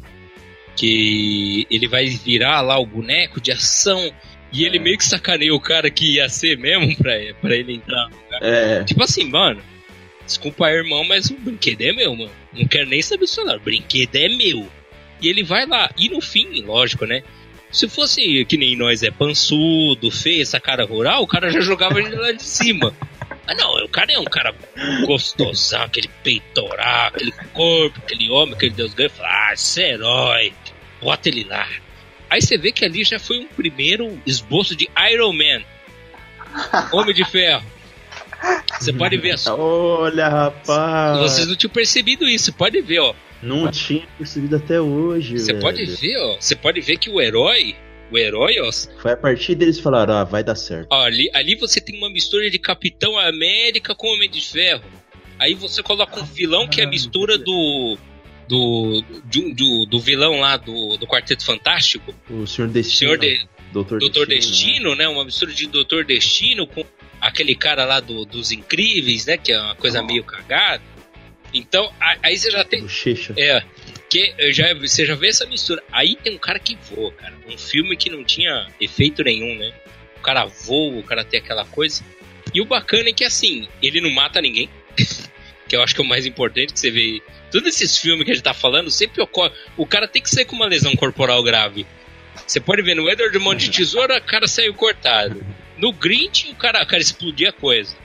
Que ele vai virar lá o boneco de ação. E ele meio que sacaneia o cara que ia ser mesmo pra, pra ele entrar. no lugar. É, Tipo assim, mano. Desculpa, irmão, mas o brinquedo é meu, mano. Não quero nem saber o celular. O brinquedo é meu. E ele vai lá. E no fim, lógico, né? Se fosse que nem nós é pançudo, feio, essa cara rural, o cara já jogava ele lá de cima. Mas não, o cara é um cara gostosão, aquele peitoral, aquele corpo, aquele homem, aquele Deus ganha. Fala, ah, esse é herói, bota ele lá. Aí você vê que ali já foi um primeiro esboço de Iron Man. Homem de ferro. Você pode ver só. olha, rapaz. Vocês não tinham percebido isso, você pode ver, ó. Não tinha percebido até hoje, Você velho. pode ver, ó. Você pode ver que o herói, o herói, ó, Foi a partir deles que falaram, ah, vai dar certo. ó, ali, ali você tem uma mistura de Capitão América com Homem de Ferro. Aí você coloca um vilão que é a mistura do. Do, do, do, do vilão lá do, do Quarteto Fantástico, O Senhor Destino. Senhor de, Doutor, Doutor Destino. Destino, né? Uma mistura de Doutor Destino com aquele cara lá do, dos Incríveis, né? Que é uma coisa meio cagada. Então, aí você já né? tem. Bochecha. É, que já, você já vê essa mistura. Aí tem um cara que voa, cara. Um filme que não tinha efeito nenhum, né? O cara voa, o cara tem aquela coisa. E o bacana é que, assim, ele não mata ninguém. que eu acho que é o mais importante que você vê. Todos esses filmes que a gente tá falando, sempre ocorre. O cara tem que sair com uma lesão corporal grave. Você pode ver no Edward Mão de Tesoura, o cara saiu cortado. No Grinch, o cara, o cara explodia a coisa.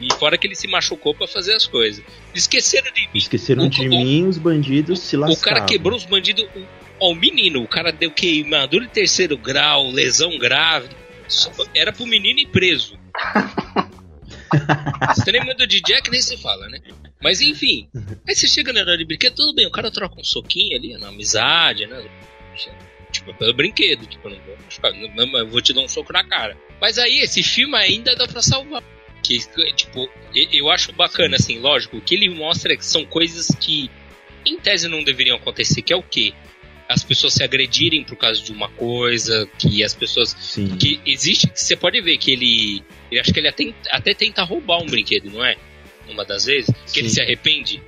E fora que ele se machucou pra fazer as coisas. Esqueceram de Esqueceram O- de o- mim, os bandidos se lascaram. o cara quebrou os bandidos. o- Ó, o menino, o cara deu queimadura de terceiro grau, lesão grave. Só- Era pro menino ir preso. Você nem manda de Jack, nem se fala, né? Mas enfim. Aí você chega na hora de brinquedo, tudo bem, o cara troca um soquinho ali, na amizade, né? Tipo, pelo brinquedo, tipo, não vou, não, eu vou te dar um soco na cara. Mas aí, esse filme ainda dá pra salvar. Que, tipo, eu acho bacana, assim, lógico, o que ele mostra é que são coisas que, em tese, não deveriam acontecer, que é o quê? As pessoas se agredirem por causa de uma coisa, que as pessoas Sim. que existe, que você pode ver que ele. Eu acho que ele até, até tenta roubar um brinquedo, não é? Uma das vezes. Que ele Sim. se arrepende.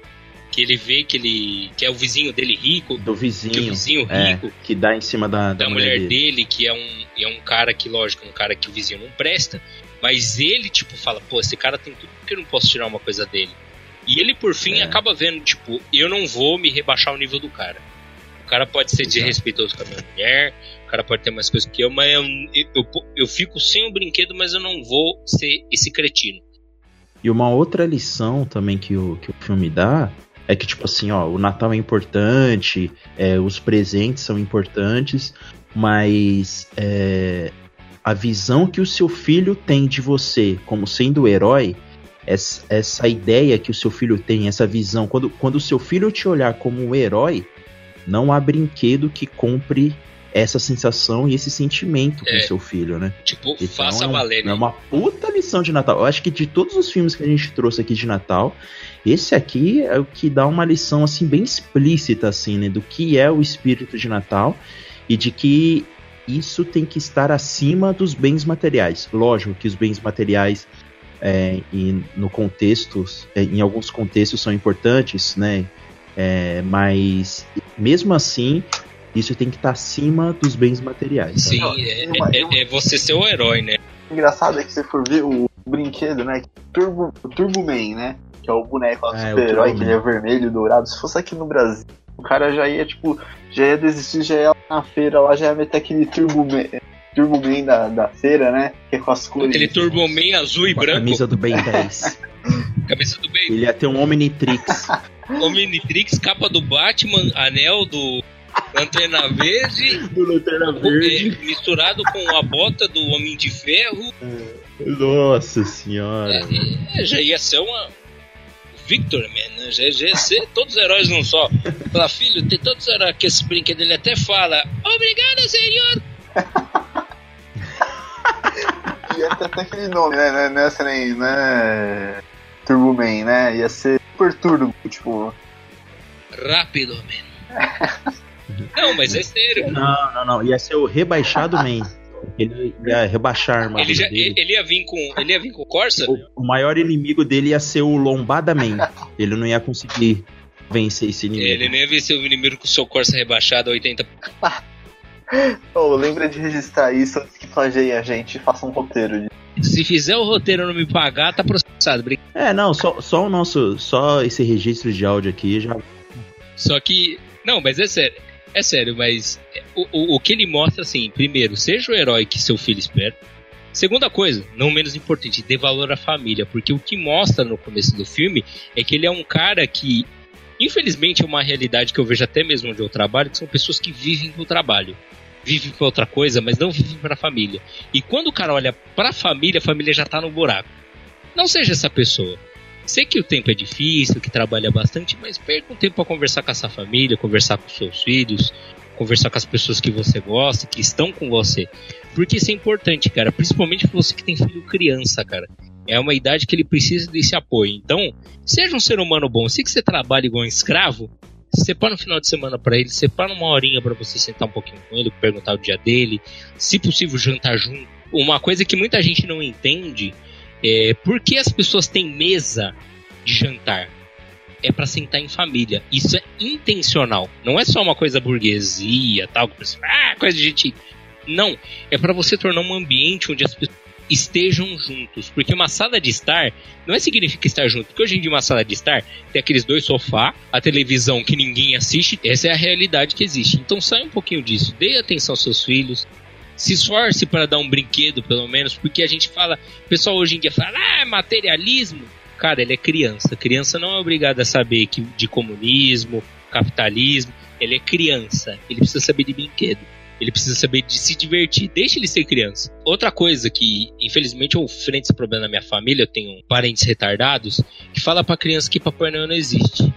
Que ele vê que ele. que é o vizinho dele rico. Do Que o vizinho. vizinho é, rico que dá em cima da, da, da mulher dele, que é um, é um cara que, lógico, é um cara que o vizinho não presta. Mas ele, tipo, fala, pô, esse cara tem tudo porque eu não posso tirar uma coisa dele. E ele, por fim, É. acaba vendo, tipo, eu não vou me rebaixar o nível do cara. O cara pode ser desrespeitoso com a minha mulher, o cara pode ter mais coisas que eu, mas eu, eu, eu, fico sem o brinquedo, mas eu não vou ser esse cretino. E uma outra lição também que o, que o filme dá é que, tipo assim, ó, o Natal é importante, é, os presentes são importantes, mas é, a visão que o seu filho tem de você como sendo o herói, essa, essa ideia que o seu filho tem, essa visão, quando, quando o seu filho te olhar como um herói, não há brinquedo que compre essa sensação e esse sentimento com É. o seu filho, né? Tipo, Então, faça é, um- valer, é né? uma puta lição de Natal. Eu acho que de todos os filmes que a gente trouxe aqui de Natal, esse aqui é o que dá uma lição assim bem explícita assim, né, do que é o espírito de Natal e de que isso tem que estar acima dos bens materiais. Lógico que os bens materiais é, e no contexto, é, em alguns contextos são importantes, né? É, mas mesmo assim, isso tem que estar acima dos bens materiais. Sim, Não, é, é- é você ser o herói, né? O engraçado é que você for ver o brinquedo, né? Turbo, o Turbo Man, né? Que é o boneco É, super-herói, que ele é vermelho, dourado. Se fosse aqui no Brasil, o cara já ia, tipo, já ia desistir, já ia lá na feira, lá já ia meter aquele Turbo Man, Turbo Man da, da feira, né? Que é com as cores. Aquele Turbo Man azul e Com a branco, camisa do Ben 10. camisa do bem, Ele ia ter um Omnitrix. Omnitrix, capa do Batman, anel do Lanterna Verde, do Lanterna é, misturado com a bota do Homem de Ferro. Nossa senhora. É, já ia ser uma. Victor, man, né? Já, já ia ser todos os heróis num só. Fala, filho, tem todos os heróis que esse brinquedo ele até fala. Obrigado, senhor! Ia ter até aquele nome, né? Não é, não é, nem, não é Turbo Man, né? Ia ser Super Turbo, tipo. Rápido, man. Não, mas é sério. Não, não, não. Ia ser o rebaixado Man. Ele ia rebaixar a armadura Ele, já, dele. ele ia vir com. Ele ia vir com o Corsa? O, o maior inimigo dele ia ser o Lombada Man. Ele não ia conseguir vencer esse inimigo. Ele nem ia vencer o inimigo com o seu Corsa rebaixado a 80. Ô, lembra de registrar isso antes que plageie a gente e faça um roteiro. De... Se fizer o roteiro não me pagar, tá processado. Brin- É, não, só, só o nosso. Só esse registro de áudio aqui já. Só que. Não, mas é sério. É sério, mas o, o, o que ele mostra, assim, primeiro, seja o herói que seu filho espera. Segunda coisa, não menos importante, dê valor à família, porque o que mostra no começo do filme é que ele é um cara que, infelizmente, é uma realidade que eu vejo até mesmo onde eu trabalho, que são pessoas que vivem pro trabalho. Vivem pra outra coisa, mas não vivem pra família. E quando o cara olha pra família, a família já tá no buraco. Não seja essa pessoa. Sei que o tempo é difícil, que trabalha bastante, mas perca um tempo para conversar com essa família, conversar com seus filhos, conversar com as pessoas que você gosta, que estão com você. Porque isso é importante, cara. Principalmente pra você que tem filho criança, cara. É uma idade que ele precisa desse apoio. Então, seja um ser humano bom. Se que você trabalha igual um escravo, separa um final de semana para ele, separa uma horinha para você sentar um pouquinho com ele, perguntar o dia dele, se possível jantar junto. Uma coisa que muita gente não entende é por que as pessoas têm mesa de jantar. É para sentar em família. Isso é intencional. Não é só uma coisa burguesia, tal, que pessoa, ah, coisa de gente. Não, é para você tornar um ambiente onde as pessoas estejam juntos. Porque uma sala de estar não é significa estar junto. Porque hoje em dia uma sala de estar tem aqueles dois sofá, a televisão que ninguém assiste. Essa é a realidade que existe. Então sai um pouquinho disso. Dê atenção aos seus filhos. Se esforce para dar um brinquedo, pelo menos, porque a gente fala, o pessoal hoje em dia fala, ah, é materialismo. Cara, ele é criança. Criança não é obrigada a saber que, de comunismo, capitalismo. Ele é criança. Ele precisa saber de brinquedo. Ele precisa saber de se divertir. Deixa ele ser criança. Outra coisa que, infelizmente, eu enfrento esse problema na minha família. Eu tenho parentes retardados que fala pra criança que Papai Noel não existe.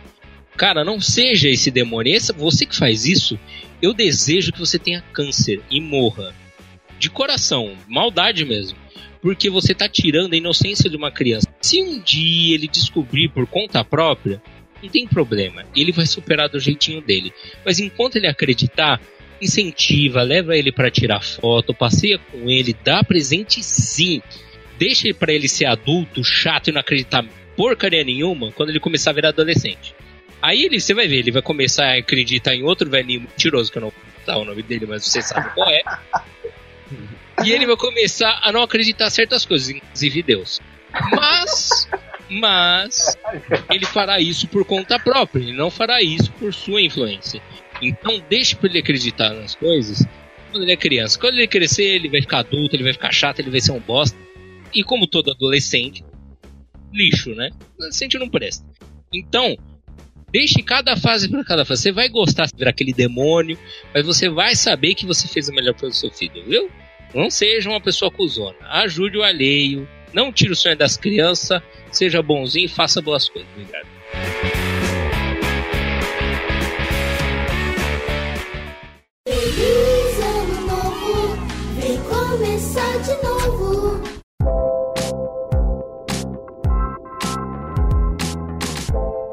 Cara, não seja esse demônio. Esse, você que faz isso, eu desejo que você tenha câncer e morra. De coração. Maldade mesmo. Porque você tá tirando a inocência de uma criança. Se um dia ele descobrir por conta própria, não tem problema. Ele vai superar do jeitinho dele. Mas enquanto ele acreditar, incentiva, leva ele para tirar foto, passeia com ele, dá presente sim. Deixa ele para ele ser adulto, chato e não acreditar porcaria nenhuma quando ele começar a virar adolescente. Aí ele, você vai ver, ele vai começar a acreditar em outro velhinho mentiroso, que eu não vou dar o nome dele, mas você sabe qual é. E ele vai começar a não acreditar em certas coisas, inclusive Deus. Mas, mas, ele fará isso por conta própria, ele não fará isso por sua influência. Então deixe para ele acreditar nas coisas quando ele é criança. Quando ele crescer, ele vai ficar adulto, ele vai ficar chato, ele vai ser um bosta. E como todo adolescente, lixo, né? Adolescente não presta. Então, deixe cada fase para cada fase. Você vai gostar de virar aquele demônio, mas você vai saber que você fez o melhor pelo seu filho, viu? Não seja uma pessoa cuzona. Ajude o alheio. Não tire o sonho das crianças. Seja bonzinho e faça boas coisas. Obrigado.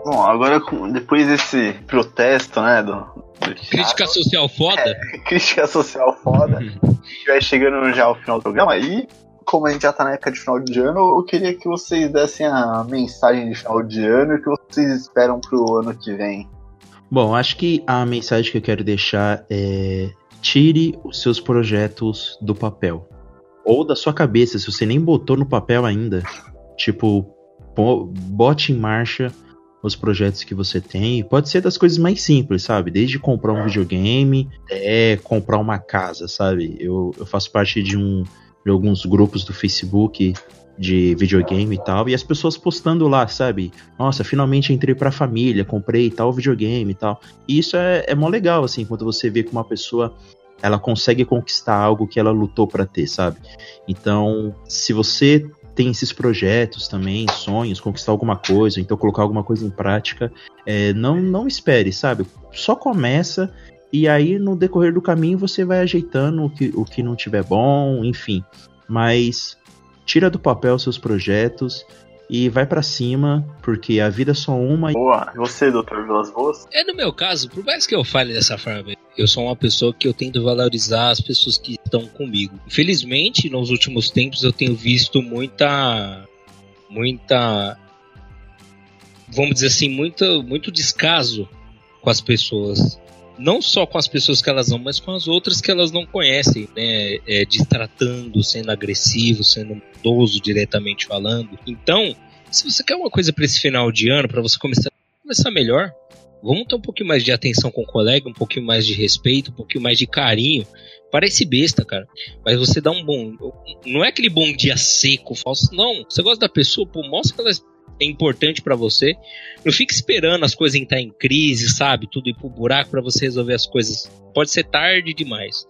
Bom, agora depois desse protesto, né, do, do Crítica social foda. crítica social foda, a gente vai chegando já ao final do programa e como a gente já tá na época de final de ano, eu queria que vocês dessem a mensagem de final de ano e o que vocês esperam pro ano que vem. Bom, acho que a mensagem que eu quero deixar é: tire os seus projetos do papel. Ou da sua cabeça, se você nem botou no papel ainda. Tipo, bote em marcha os projetos que você tem. Pode ser das coisas mais simples, sabe? Desde comprar um videogame até comprar uma casa, sabe? Eu, eu faço parte de, um, de alguns grupos do Facebook de videogame e tal, e as pessoas postando lá, sabe? Nossa, finalmente entrei pra família, comprei tal videogame e tal. E isso é, é mó legal, assim, quando você vê que uma pessoa ela consegue conquistar algo que ela lutou pra ter, sabe? Então, se você tem esses projetos também, sonhos, conquistar alguma coisa, então colocar alguma coisa em prática, é, não, não espere, sabe? Só começa e aí no decorrer do caminho você vai ajeitando o que, o que não tiver bom, enfim. Mas tira do papel seus projetos e vai pra cima, porque a vida é só uma. Boa, e você, Dr. Vilas Boas? É no meu caso, por mais que eu fale dessa forma, eu sou uma pessoa que eu tento valorizar as pessoas que estão comigo. Infelizmente, nos últimos tempos eu tenho visto muita muita vamos dizer assim, muito, muito descaso com as pessoas. Não só com as pessoas que elas amam, mas com as outras que elas não conhecem, né? É, destratando, sendo agressivo, sendo maldoso diretamente falando. Então, se você quer uma coisa para esse final de ano, para você começar, começar melhor, vamos ter um pouquinho mais de atenção com o colega, um pouquinho mais de respeito, um pouquinho mais de carinho. Parece besta, cara. Mas você dá um bom. Não é aquele bom dia seco, falso. Não. Você gosta da pessoa, pô, mostra que ela é importante para você. Não fique esperando as coisas entrar em crise, sabe? Tudo ir pro buraco para você resolver as coisas. Pode ser tarde demais.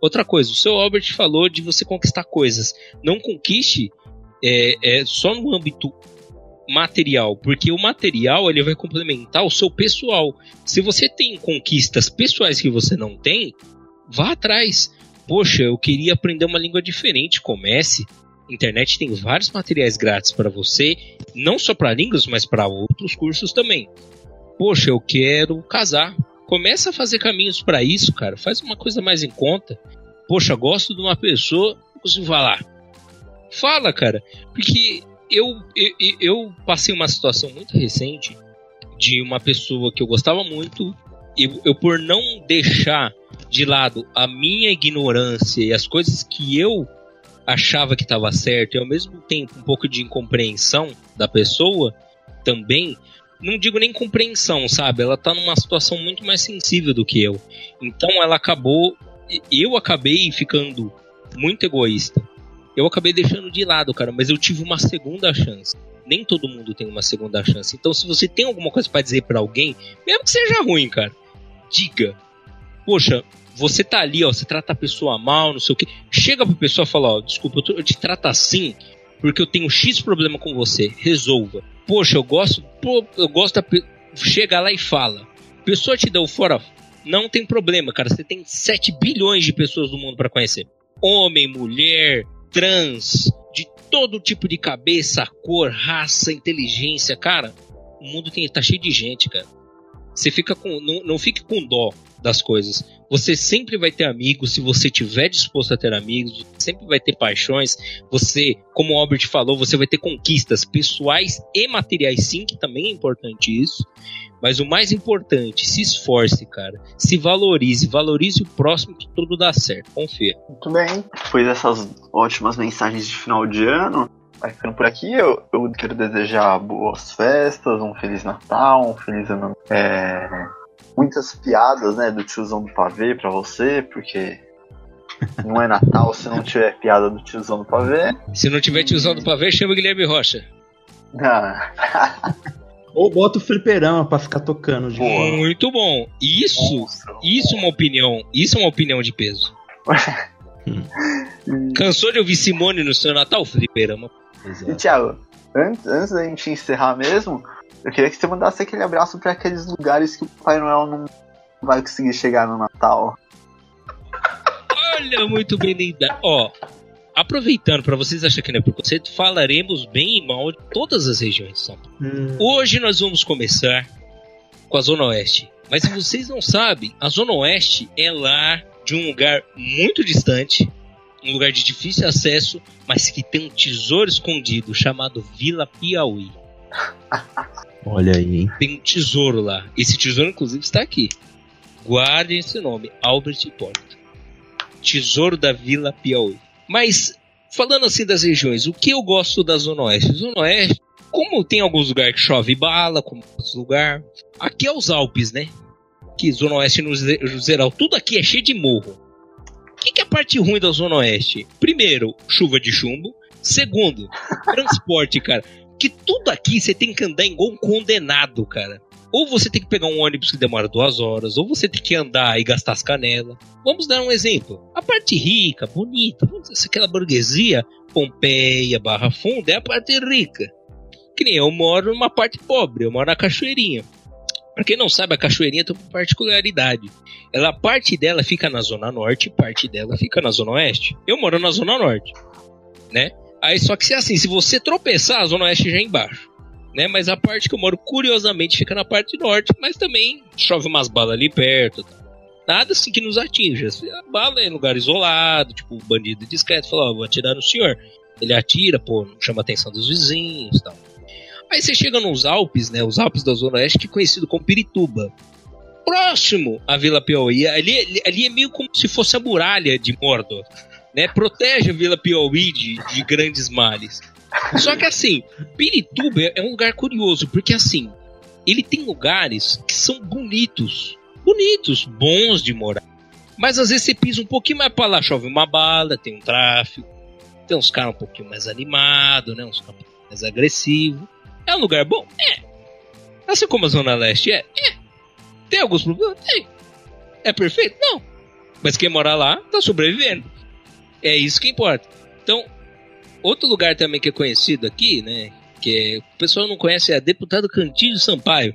Outra coisa, o seu Albert falou de você conquistar coisas. Não conquiste é, é, só no âmbito material, porque o material ele vai complementar o seu pessoal. Se você tem conquistas pessoais que você não tem, vá atrás. Poxa, eu queria aprender uma língua diferente, comece. Internet tem vários materiais grátis para você, não só para línguas, mas para outros cursos também. Poxa, eu quero casar. Começa a fazer caminhos para isso, cara. Faz uma coisa mais em conta. Poxa, gosto de uma pessoa, consigo falar. Fala, cara, porque eu, eu, eu passei uma situação muito recente de uma pessoa que eu gostava muito, eu, eu por não deixar de lado a minha ignorância e as coisas que eu achava que estava certo e ao mesmo tempo um pouco de incompreensão da pessoa também não digo nem compreensão, sabe? Ela tá numa situação muito mais sensível do que eu. Então ela acabou eu acabei ficando muito egoísta eu acabei deixando de lado, cara, mas eu tive uma segunda chance. Nem todo mundo tem uma segunda chance. Então, se você tem alguma coisa para dizer para alguém, mesmo que seja ruim, cara, diga. Poxa, você tá ali, ó, você trata a pessoa mal, não sei o que. Chega pra pessoa e fala, ó, desculpa, eu, te trato assim porque eu tenho X problema com você. Resolva. Poxa, eu gosto, pô, eu gosto da. Chega lá e fala. Pessoa te deu fora, não tem problema, cara. Você tem 7 bilhões de pessoas no mundo para conhecer. Homem, mulher, trans, de todo tipo de cabeça, cor, raça, inteligência, cara. O mundo tem, tá cheio de gente, cara. Você fica com. Não, não fique com dó das coisas. Você sempre vai ter amigos se você tiver disposto a ter amigos, sempre vai ter paixões. Você, como o Albert falou, você vai ter conquistas pessoais e materiais, sim, que também é importante isso. Mas o mais importante, se esforce, cara. Se valorize, valorize o próximo que tudo dá certo. Confia. Muito bem. Depois dessas ótimas mensagens de final de ano, vai ficando por aqui. Eu, eu quero desejar boas festas, um Feliz Natal, um Feliz Ano. É, muitas piadas, né, do tiozão do pavê pra você, porque não é Natal se não tiver piada do tiozão do pavê. Se não tiver tiozão do pavê, chama o Guilherme Rocha. Ah, Ou bota o fliperama pra ficar tocando de Boa. Muito bom. Isso, monstro. isso é uma opinião, isso é uma opinião de peso. Cansou de ouvir Simone no seu Natal, Fliperama? E Thiago, antes, antes da gente encerrar mesmo, eu queria que você mandasse aquele abraço pra aqueles lugares que o Papai Noel não vai conseguir chegar no Natal. Olha, muito bem lembrado. Ó, aproveitando para vocês acharem que não é preconceito, falaremos bem e mal de todas as regiões de São Paulo. Hum, Hoje nós vamos começar com a Zona Oeste. Mas se vocês não sabem, a Zona Oeste é lá de um lugar muito distante, um lugar de difícil acesso, mas que tem um tesouro escondido chamado Vila Piauí. olha aí, hein? Tem um tesouro lá. Esse tesouro, inclusive, está aqui. Guardem esse nome, Albert Porta. Tesouro da Vila Piauí. Mas, falando assim das regiões, o que eu gosto da Zona Oeste? Zona Oeste, como tem alguns lugares que chove bala, como outros lugares, aqui é os Alpes, né? Que Zona Oeste no geral, tudo aqui é cheio de morro. O que, que é a parte ruim da Zona Oeste? Primeiro, chuva de chumbo. Segundo, transporte, cara. Que tudo aqui você tem que andar igual um condenado, cara. Ou você tem que pegar um ônibus que demora duas horas, ou você tem que andar e gastar as canelas. Vamos dar um exemplo. A parte rica, bonita, dizer, aquela burguesia, Pompeia, Barra Funda, é a parte rica. Que nem eu moro numa parte pobre, eu moro na Cachoeirinha. Pra quem não sabe, a Cachoeirinha tem uma particularidade. Ela, parte dela fica na Zona Norte parte dela fica na Zona Oeste. Eu moro na Zona Norte, né? Aí só que se assim, se você tropeçar, a Zona Oeste já é embaixo. Né? Mas a parte que eu moro, curiosamente, fica na parte norte, mas também chove umas balas ali perto. tá? Nada assim que nos atinja. A bala é em lugar isolado, tipo, bandido discreto, fala, ó, vou atirar no senhor. Ele atira, pô, não chama a atenção dos vizinhos tal. Aí você chega nos Alpes, né? Os Alpes da Zona Oeste, que é conhecido como Pirituba. Próximo à Vila Piauí. Ali, ali, é meio como se fosse a muralha de Mordor. Né? Protege a Vila Piauí de, de grandes males. Só que assim, Pirituba é um lugar curioso, porque assim, ele tem lugares que são bonitos. Bonitos, bons de morar. Mas às vezes você pisa um pouquinho mais pra lá, chove uma bala, tem um tráfego, tem uns caras um pouquinho mais animados, né? Uns caras mais agressivos. É um lugar bom? É. Assim como a Zona Leste é? É. Tem alguns problemas? Tem. É perfeito? Não. Mas quem mora lá tá sobrevivendo. É isso que importa. Então, outro lugar também que é conhecido aqui, né? Que é, o pessoal não conhece é a Deputado Cantinho Sampaio.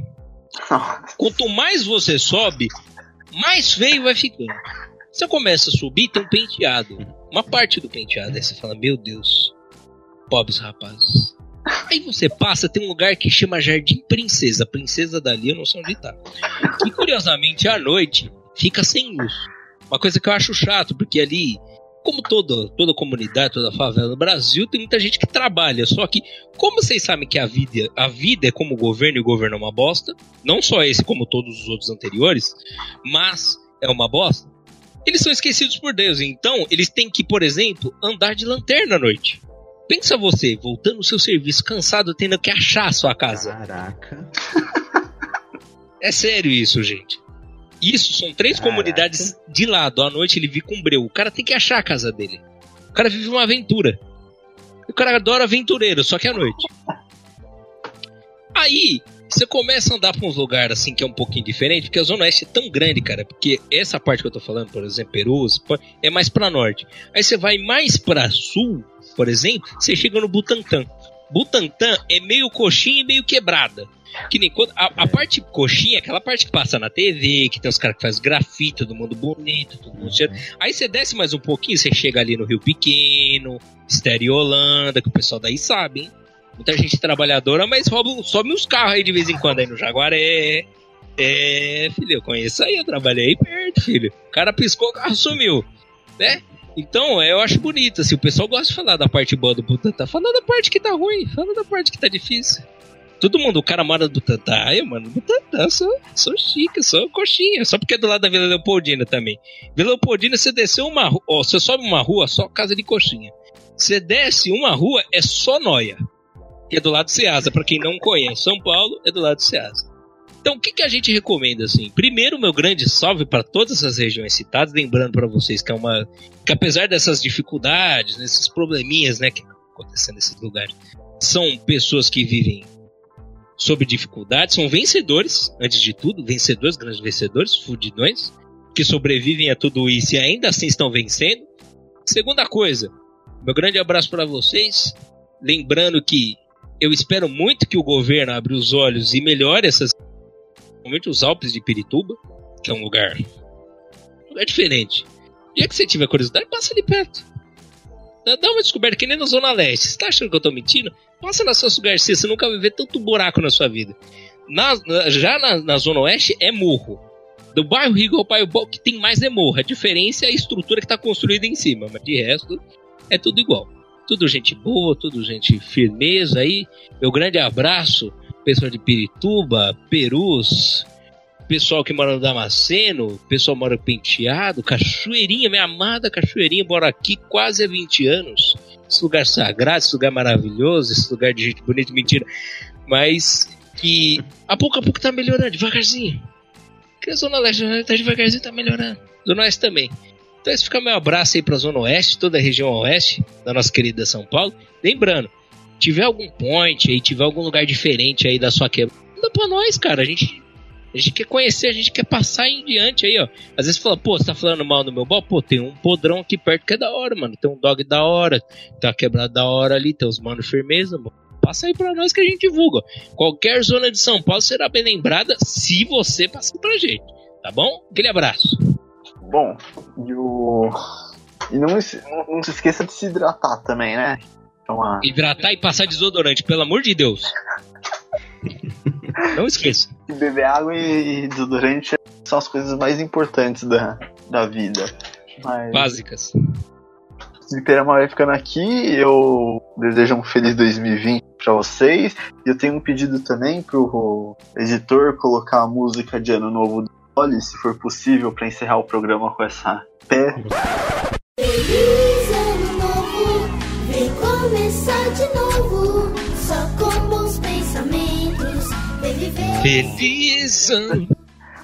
Quanto mais você sobe, mais feio vai ficando. Você começa a subir, tem um penteado. Uma parte do penteado. Aí você fala, meu Deus, pobres rapazes. Aí você passa, tem um lugar que chama Jardim Princesa. Princesa dali, eu não sei onde tá. E curiosamente, à noite, fica sem luz. Uma coisa que eu acho chato, porque ali, como toda, toda comunidade, toda favela no Brasil, tem muita gente que trabalha. Só que, como vocês sabem que a vida, a vida é como o governo e o governo é uma bosta, não só esse, como todos os outros anteriores, mas é uma bosta, eles são esquecidos por Deus. Então, eles têm que, por exemplo, andar de lanterna à noite. Pensa você, voltando no seu serviço, cansado, tendo que achar a sua casa. Caraca. É sério isso, gente. Isso são três Caraca. comunidades de lado. À noite ele vive com breu. O cara tem que achar a casa dele. O cara vive uma aventura. O cara adora aventureiro, só que à noite. Aí, você começa a andar pra uns lugares assim que é um pouquinho diferente, porque a Zona Oeste é tão grande, cara. Porque essa parte que eu tô falando, por exemplo, Perus, é mais pra norte. Aí você vai mais pra sul, por exemplo, você chega no Butantã. Butantã é meio coxinha e meio quebrada. Que nem quando. A, a parte coxinha é aquela parte que passa na TV, que tem os caras que fazem grafite, todo mundo bonito, todo mundo cheio. Aí você desce mais um pouquinho, você chega ali no Rio Pequeno, Holanda, que o pessoal daí sabe, hein? Muita gente trabalhadora, mas rouba, sobe uns carros aí de vez em quando aí no Jaguaré. É, filho, eu conheço aí, eu trabalhei aí perto, filho. O cara piscou, o carro sumiu, né? Então, eu acho bonito, assim, o pessoal gosta de falar da parte boa do Butantã. Fala da parte que tá ruim, fala da parte que tá difícil. Todo mundo, o cara mora do Butantã. Ai, mano, Butantã, sou, sou chique, sou coxinha. Só porque é do lado da Vila Leopoldina também. Vila Leopoldina, você desceu uma rua, ó, você sobe uma rua, só casa de coxinha. Você desce uma rua, é só noia. Que é do lado do Ceasa. Pra quem não conhece São Paulo, é do lado do Ceasa. Então, o que, que a gente recomenda, assim? Primeiro, meu grande salve para todas essas regiões citadas, lembrando para vocês que é uma... que apesar dessas dificuldades, desses probleminhas, né, que estão acontecendo nesses lugares, são pessoas que vivem sob dificuldades, são vencedores, antes de tudo, vencedores, grandes vencedores, fudidões, que sobrevivem a tudo isso e ainda assim estão vencendo. Segunda coisa, meu grande abraço para vocês, lembrando que eu espero muito que o governo abra os olhos e melhore essas principalmente os Alpes de Pirituba, que é um lugar, um lugar diferente. E é que você tiver curiosidade, passa ali perto. Dá uma descoberta, que nem na Zona Leste. Você tá achando que eu tô mentindo? Passa na Celso Garcia, você nunca vai ver tanto buraco na sua vida. Na- já na, na Zona Oeste é morro. Do bairro Rigo ao bairro Bom, que tem mais é morro. A diferença é a estrutura que tá construída em cima, mas de resto é tudo igual. Tudo gente boa, tudo gente firmeza aí. Meu grande abraço, pessoal de Pirituba, Perus, pessoal que mora no Damasceno, pessoal mora em Penteado, Cachoeirinha, minha amada Cachoeirinha, mora aqui quase há 20 anos. Esse lugar sagrado, esse lugar maravilhoso, esse lugar de gente bonita, mentira. Mas que a pouco a pouco tá melhorando, devagarzinho. Que a Zona Leste tá devagarzinho, tá melhorando. Zona Oeste também. Então esse fica meu abraço aí pra Zona Oeste, toda a região Oeste da nossa querida São Paulo. Lembrando, tiver algum point aí, tiver algum lugar diferente aí da sua quebra, manda pra nós, cara. A gente, a gente quer conhecer, a gente quer passar em diante aí, ó. Às vezes fala, pô, você tá falando mal no meu bol? Pô, tem um podrão aqui perto que é da hora, mano. Tem um dog da hora, tem uma quebrada da hora ali, tem os mano firmeza, mano. Passa aí pra nós que a gente divulga. Qualquer zona de São Paulo será bem lembrada se você passar pra gente. Tá bom? Aquele abraço. Bom, e o. E não, não, não se esqueça de se hidratar também, né? Então, a... Hidratar e passar desodorante, pelo amor de Deus. Não esqueça. beber água e, desodorante são as coisas mais importantes da, da vida. Mas, Básicas. Fliperama vai ficando aqui. Eu desejo um feliz 2020 pra vocês. E eu tenho um pedido também pro editor colocar a música de Ano Novo do Dolly, se for possível, pra encerrar o programa com essa pé. Começar de novo. Só com bons pensamentos, vem viver. Feliz ano.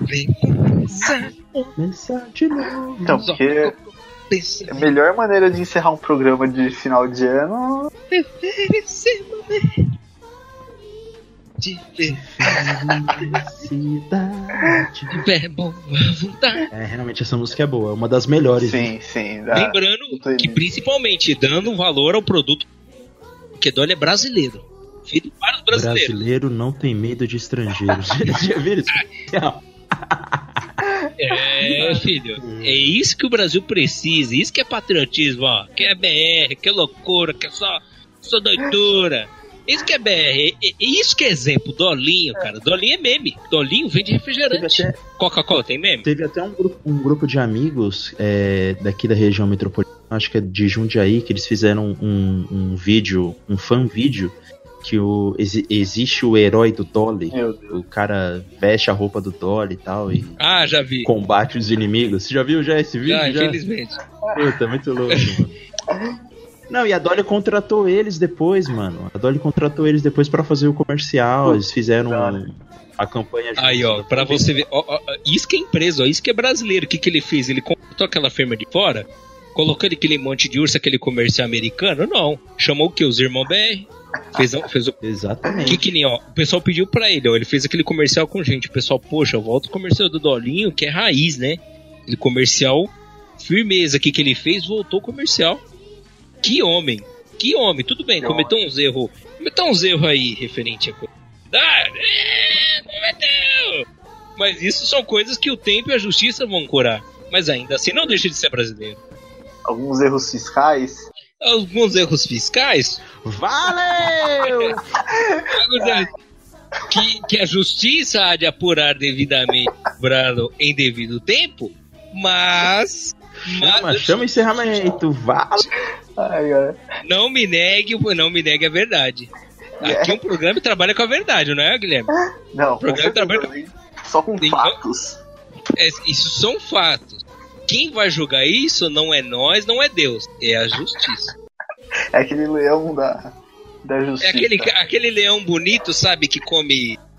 Vem começar. Começar de novo. Então, porque a melhor maneira de encerrar um programa de final de ano Esse momento de Felicidade. tiver boa vontade. É, realmente essa música é boa, é uma das melhores. Sim, sim. dá- Lembrando que principalmente dando um valor ao produto, porque Dolly é brasileiro. Feito para os brasileiros. Brasileiro não tem medo de estrangeiros. Já viram isso? É, filho. É isso que o Brasil precisa. Isso que é patriotismo, ó. Que é BR, que é loucura, que é só, só doidura. Isso que é BR. É, é- é isso que é exemplo. Dolinho, cara. Dolinho é meme. Dolinho vende refrigerante. até, Coca-Cola tem meme? teve até um, grupo, um grupo de amigos é, daqui da região metropolitana, acho que é de Jundiaí, que eles fizeram um, um vídeo, um fan vídeo, que o, exi- existe o herói do Dolly. O cara veste a roupa do Dolly e tal e Ah, já vi. combate os inimigos. Você já viu já esse vídeo? Já, Já, infelizmente. Puta, muito louco, mano. Não, e a Dolly contratou eles depois, mano. A Dolly contratou eles depois pra fazer o comercial. Eles fizeram a campanha juntos. Aí, ó, pra você ver. ó, ó, isso que é empresa, ó, isso que é brasileiro. O que, que ele fez? Ele contratou aquela firma de fora, colocou aquele monte de urso, aquele comercial americano? Não. Chamou o quê? Os irmãos BR. Fez, fez o Que Exatamente. que nem, ó, o pessoal pediu pra ele, ó, ele fez aquele comercial com gente. O pessoal, poxa, volta o comercial do Dolinho, que é raiz, né? Aquele comercial, firmeza aqui que ele fez, voltou o comercial. Que homem, que homem, tudo bem, Que cometeu uns erros, cometeu uns erros aí referente a coisa. Ah, é, cometeu! Mas isso são coisas que o tempo e a justiça vão curar. Mas ainda assim não deixa de ser brasileiro. Alguns erros fiscais. Alguns erros fiscais, Valeu! Que, que a justiça há de apurar devidamente, cobrado em devido tempo, mas. Chama, mas chama o encerramento. Cara. não me negue, não me negue a verdade. Aqui um programa que trabalha com a verdade, não é, Guilherme? Não, com Programa trabalha- também. Só com Tem- fatos. É, isso são fatos. Quem vai julgar isso não é nós, não é Deus, é a justiça. É aquele leão da, da É justiça. aquele, aquele leão bonito, sabe, que come o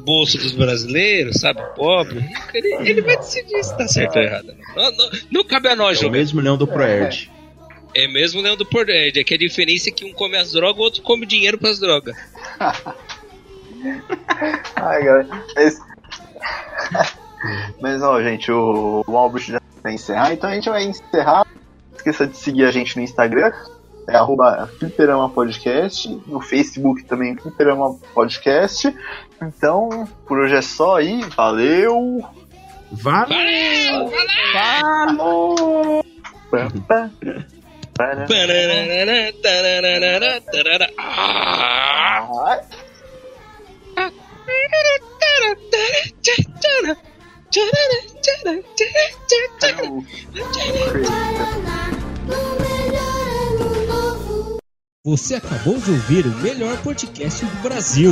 bolso dos brasileiros, sabe, pobre. Ele, ele vai decidir se tá certo ou errado. Não, não, não cabe a nós É o mesmo leão do Proerd. É mesmo leão do Porded, é que a diferença é que um come as drogas, o outro come dinheiro pras drogas. Ai. Mas, Mas, ó, gente, o, o Albert já vai encerrar, então a gente vai encerrar. Não esqueça de seguir a gente no Instagram, é arroba Fliperama Podcast, no Facebook também Fliperama Podcast. Então, por hoje é só aí, valeu! Valeu! Valeu! Você acabou de ouvir o melhor podcast do Brasil.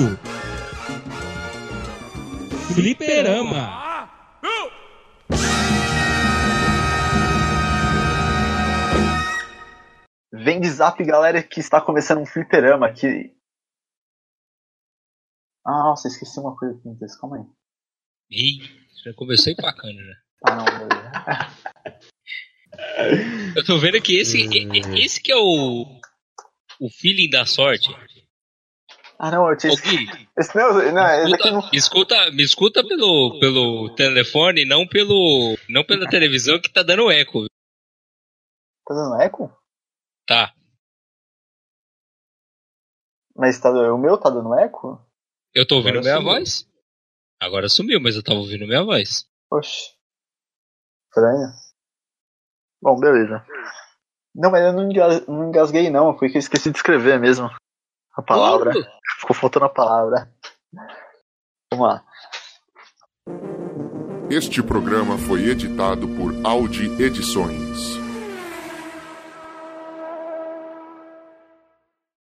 Fliperama. Vem de zap, galera, que está começando um fliperama aqui. Ah, nossa, esqueci uma coisa texto, calma aí. Ih, já começou empacando já. Ah, não, beleza. Eu tô vendo que esse, esse que é o, o feeling da sorte. Ah, não, tinha Ô Gui, Esse não, não, esse aqui não. escuta, me escuta, me escuta pelo, pelo telefone, não pelo, não pela televisão que tá dando eco. Tá dando eco? Tá. Mas tá, o meu tá dando eco? Eu tô ouvindo Agora minha sumiu. voz? Agora sumiu, mas eu tava ouvindo minha voz. Oxi. Estranho. Bom, beleza. Não, mas eu não engas- não engasguei não, foi que eu esqueci de escrever mesmo. A palavra. Quando? Ficou faltando a palavra. Vamos lá. Este programa foi editado por Audi Edições.